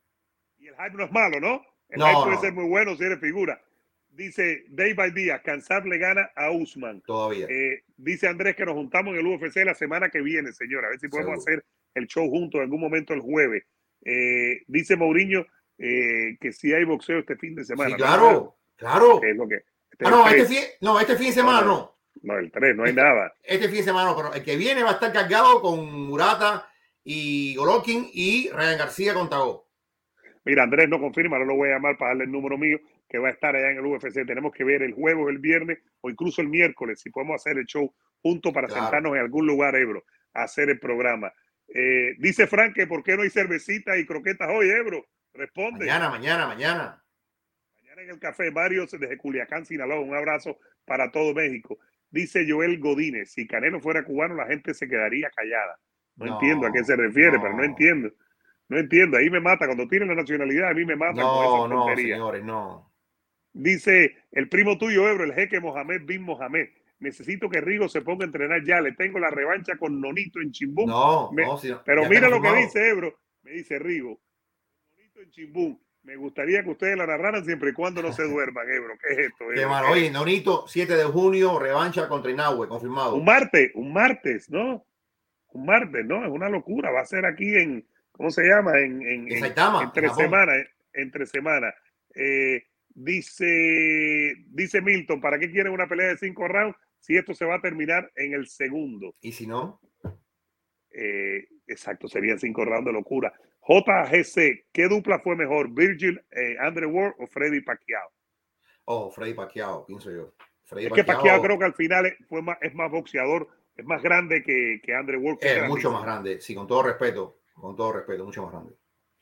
Y el hype no es malo, ¿no? El no, puede ser muy bueno si eres figura. Dice Day by Día, Cansar le gana a Usman. Todavía. Eh, dice Andrés que nos juntamos en el UFC la semana que viene, señora. A ver si podemos hacer el show juntos en algún momento el jueves. Eh, dice Mourinho eh, que si hay boxeo este fin de semana. Sí, claro, claro. Es lo que, este ah, no, este fin, no, este fin de semana no. No, el 3, no hay nada. Este fin de semana no, pero el que viene va a estar cargado con Murata y Golovkin y Ryan García con Tago. Mira, Andrés no confirma, no lo voy a llamar para darle el número mío, que va a estar allá en el UFC. Tenemos que ver el jueves, el viernes o incluso el miércoles, si podemos hacer el show juntos para sentarnos en algún lugar, Ebro, a hacer el programa. Eh, dice Frank que por qué no hay cervecita y croquetas hoy, Ebro. Responde. Mañana, mañana, mañana. Mañana en el café, varios desde Culiacán, Sinaloa. Un abrazo para todo México. Dice Joel Godínez, si Canelo fuera cubano, la gente se quedaría callada. No, entiendo a qué se refiere, pero no entiendo. No entiendo. Ahí me mata. Cuando tiene la nacionalidad, a mí me mata. No, no, señores, no. Dice el primo tuyo, Ebro, el jeque Mohamed bin Mohamed. Necesito que Rigo se ponga a entrenar ya. Le tengo la revancha con Nonito en Chimbún. No, no Pero mira lo que dice Ebro. Me dice Rigo. En. Me gustaría que ustedes la narraran siempre y cuando no se <laughs> duerman, Ebro. ¿Qué es esto? Qué malo. Oye, Nonito, 7 de junio, revancha contra Inahue, confirmado. Un martes, un martes, ¿no? Un martes, ¿no? Es una locura. Va a ser aquí en, ¿cómo se llama? En, en, en Saitama, entre semanas, entre semanas. Eh, dice, dice Milton, ¿para qué quieren una pelea de cinco rounds si esto se va a terminar en el segundo? ¿Y si no? Eh, exacto, serían cinco rounds de locura. JGC, ¿qué dupla fue mejor? ¿Virgil, eh, Andrew Ward o Freddy Pacquiao? Oh, Freddy Pacquiao, pienso yo. es que Pacquiao creo que al final fue más, es más boxeador, es más grande que, que Andrew Ward. Es mucho más grande, sí, con todo respeto, con todo respeto, mucho más grande.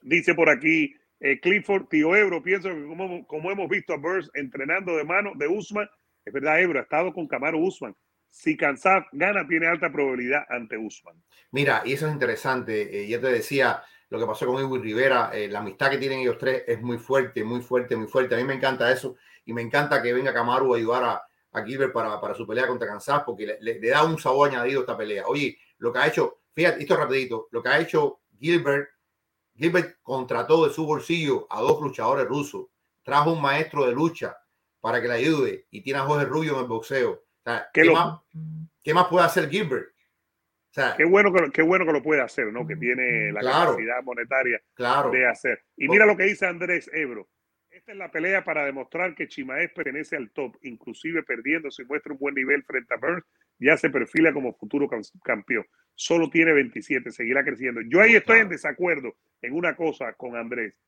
Dice por aquí eh, Clifford, tío Ebro, pienso que como, como hemos visto a Burns entrenando de mano de Usman, es verdad, Ebro ha estado con Camaro Usman. Si Kansas gana, tiene alta probabilidad ante Usman. Mira, y eso es interesante. Eh, ya te decía, lo que pasó con Edwin Rivera, eh, la amistad que tienen ellos tres es muy fuerte, muy fuerte, muy fuerte. A mí me encanta eso y me encanta que venga Camaro a ayudar a, a Gilbert para, para, su pelea contra Kansas porque le, le, da un sabor añadido a esta pelea. Oye, lo que ha hecho, fíjate, esto rapidito, lo que ha hecho Gilbert, Gilbert contrató de su bolsillo a dos luchadores rusos, trajo un maestro de lucha para que le ayude y tiene a Jorge Rubio en el boxeo. O sea, ¿qué, más, ¿Qué más puede hacer Gilbert? Qué, bueno que, qué bueno que lo puede hacer, ¿no? Que tiene la capacidad monetaria de hacer. Y mira lo que dice Andrés Ebro. Esta es la pelea para demostrar que Chimaez pertenece al top, inclusive perdiendo si muestra un buen nivel frente a Burns, ya se perfila como futuro campeón. Solo tiene 27, seguirá creciendo. Yo ahí estoy en desacuerdo en una cosa con Andrés.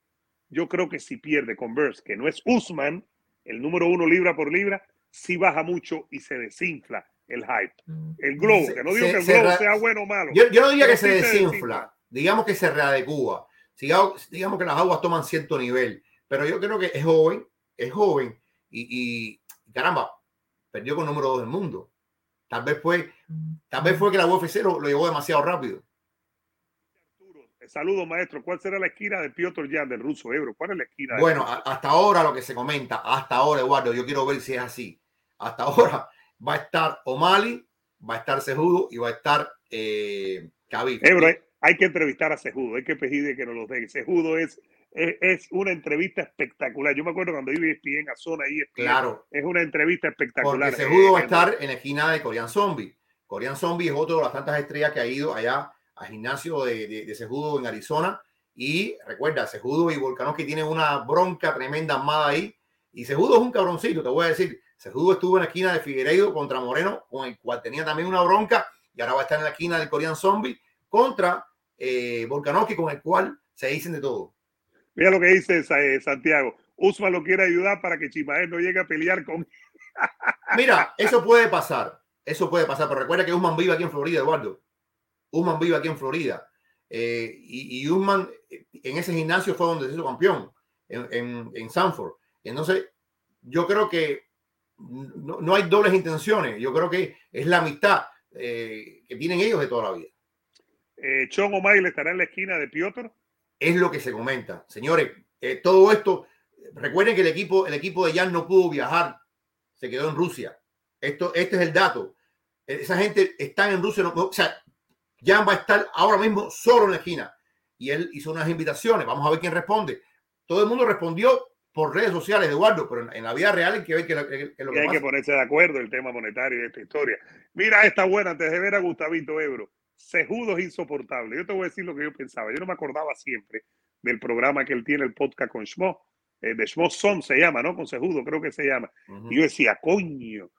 Yo creo que si pierde con Burns, que no es Usman, el número uno libra por libra, sí baja mucho y se desinfla el hype. Mm. El globo, que no digo que el globo sea bueno o malo. Yo, no diría que se desinfla, digamos que se readecúa. Digamos que las aguas toman cierto nivel, pero yo creo que es joven, es joven y, caramba, perdió con número dos del mundo. Tal vez fue, tal vez fue que la UFC lo, lo llevó demasiado rápido. Saludos, maestro. ¿Cuál será la esquina de Piotr Jan, del ruso Ebro? ¿Cuál es la esquina? Bueno, hasta ahora lo que se comenta, hasta ahora, Eduardo, yo quiero ver si es así. Hasta ahora, va a estar O'Malley, va a estar Sejudo y va a estar eh, hay que entrevistar a Sejudo, hay que pedirle que nos lo den. Sejudo es, es, una entrevista espectacular. Yo me acuerdo cuando iba en a zona ahí. Claro. Es una entrevista espectacular. Porque Sejudo va a estar en la esquina de Korean Zombie. Korean Zombie es otro de las tantas estrellas que ha ido allá al gimnasio de, de, Sejudo en Arizona. Y recuerda, Sejudo y que tienen una bronca tremenda armada ahí. Y Sejudo es un cabroncito, te voy a decir. Sejudo estuvo en la esquina de Figueiredo contra Moreno, con el cual tenía también una bronca, y ahora va a estar en la esquina del Korean Zombie contra eh, Volkanovski, con el cual se dicen de todo. Mira lo que dice eh, Santiago. Usman lo quiere ayudar para que Chimael no llegue a pelear con. <laughs> Mira, eso puede pasar. Eso puede pasar, pero recuerda que Usman vive aquí en Florida, Eduardo. Usman vive aquí en Florida. Eh, y, y, Usman en ese gimnasio fue donde se hizo campeón, en, en, en Sanford. Entonces, yo creo que no, no, hay dobles intenciones. Yo creo que es la amistad eh, que tienen ellos de toda la vida. Eh, Chon O'Malley estará en la esquina de Piotr. Es lo que se comenta. Señores, eh, todo esto, recuerden que el equipo, el equipo de Jan no pudo viajar, se quedó en Rusia. Esto, este es el dato. Esa gente está en Rusia, o sea, Jan va a estar ahora mismo solo en la esquina. Y él hizo unas invitaciones. Vamos a ver quién responde. Todo el mundo respondió por redes sociales, Eduardo, pero en, la vida real hay que ver que, lo que, hay que ponerse de acuerdo el tema monetario de esta historia. Mira esta buena, antes de ver a Gustavito Ebro. Sejudo es insoportable. Yo te voy a decir lo que yo pensaba. Yo no me acordaba siempre del programa que él tiene, el podcast con Schmo. Eh, de Schmo Son se llama, ¿no? Con Sejudo creo que se llama. Y yo decía, coño,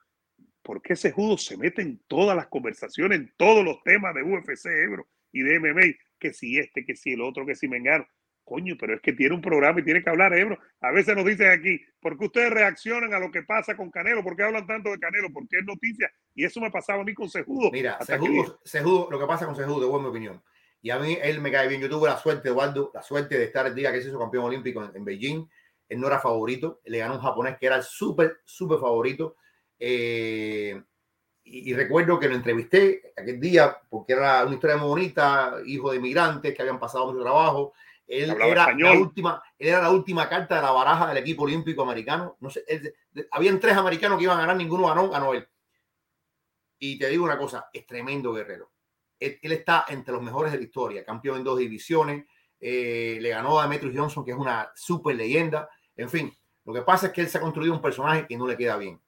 ¿por qué Sejudo se mete en todas las conversaciones, en todos los temas de UFC, Ebro y de MMA? Que si este, que si el otro, que si me engano. Coño, pero es que tiene un programa y tiene que hablar, Ebro. A veces nos dicen aquí, ¿por qué ustedes reaccionan a lo que pasa con Canelo? ¿Por qué hablan tanto de Canelo? Porque es noticia. Y eso me pasaba a mí con Sejudo. Mira, Sejudo, lo que pasa con Sejudo, es mi opinión. Y a mí él me cae bien. Yo tuve la suerte, Eduardo, la suerte de estar el día que se hizo campeón olímpico en, Beijing. Él no era favorito. Le ganó un japonés que era súper, súper favorito. Eh, y, recuerdo que lo entrevisté aquel día porque era una historia muy bonita, hijo de inmigrantes que habían pasado mucho trabajo él era, la última, era la última carta de la baraja del equipo olímpico americano. No sé, habían tres americanos que iban a ganar, ninguno ganó, ganó él. Y te digo una cosa, es tremendo guerrero. Él, está entre los mejores de la historia, campeón en dos divisiones, eh, le ganó a Demetrius Johnson, que es una super leyenda. En fin, lo que pasa es que él se ha construido un personaje que no le queda bien.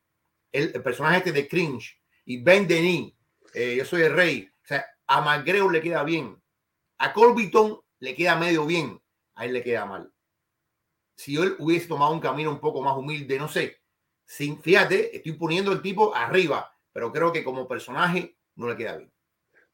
El, personaje este de Cringe y Ben Denis, eh, yo soy el rey. O sea, a McGregor le queda bien. A Colbyton le queda medio bien, a él le queda mal. Si él hubiese tomado un camino un poco más humilde, no sé. Sin, fíjate, estoy poniendo el tipo arriba, pero creo que como personaje no le queda bien.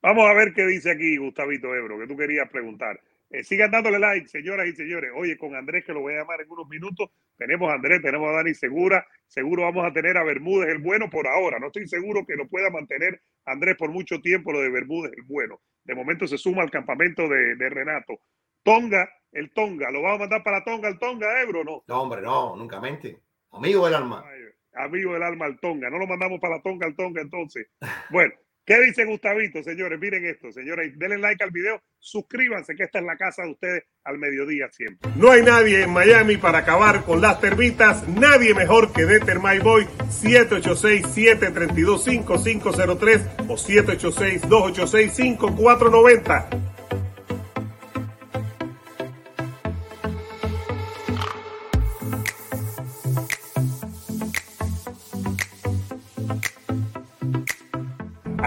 Vamos a ver qué dice aquí Gustavito Ebro, que tú querías preguntar. Eh, sigan dándole like, señoras y señores. Oye, con Andrés, que lo voy a llamar en unos minutos. Tenemos a Andrés, tenemos a Dani Segura. Seguro vamos a tener a Bermúdez el bueno por ahora. No estoy seguro que lo pueda mantener Andrés por mucho tiempo, lo de Bermúdez el bueno. De momento se suma al campamento de, Renato. Tonga, el Tonga, ¿lo vamos a mandar para Tonga, el Tonga, Ebro? No. No, hombre, no, nunca mente. Amigo del alma. amigo del alma, el Tonga. No lo mandamos para Tonga, el Tonga, entonces. Bueno. ¿Qué dice Gustavito, señores? Miren esto, señores. Denle like al video, suscríbanse, que esta es la casa de ustedes al mediodía siempre. No hay nadie en Miami para acabar con las termitas. Nadie mejor que Deter My Boy. 786-732-5503 o 786-286-5490.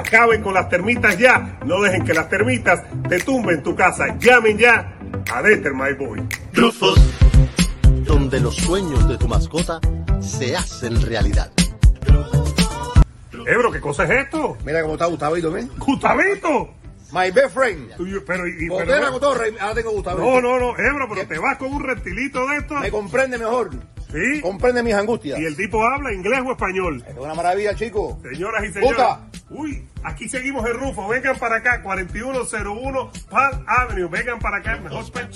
Acaben con las termitas ya. No dejen que las termitas te tumben tu casa. Llamen ya a Deter My Boy. Rufus, donde los sueños de tu mascota se hacen realidad. Ebro, ¿qué cosa es esto? Mira cómo está Gustavito, ¿ves? ¡Gustavito! My best friend. Pero, y, ahora tengo Gustavito. No, no, no, Ebro, pero te vas con un reptilito de esto. Me comprende mejor. Sí. Comprende mis angustias. Y el tipo habla inglés o español. Es una maravilla, chico. Señoras y señores. Uy, aquí seguimos el Rufo. Vengan para acá, 4101 Park Avenue. Vengan para acá, mejor pet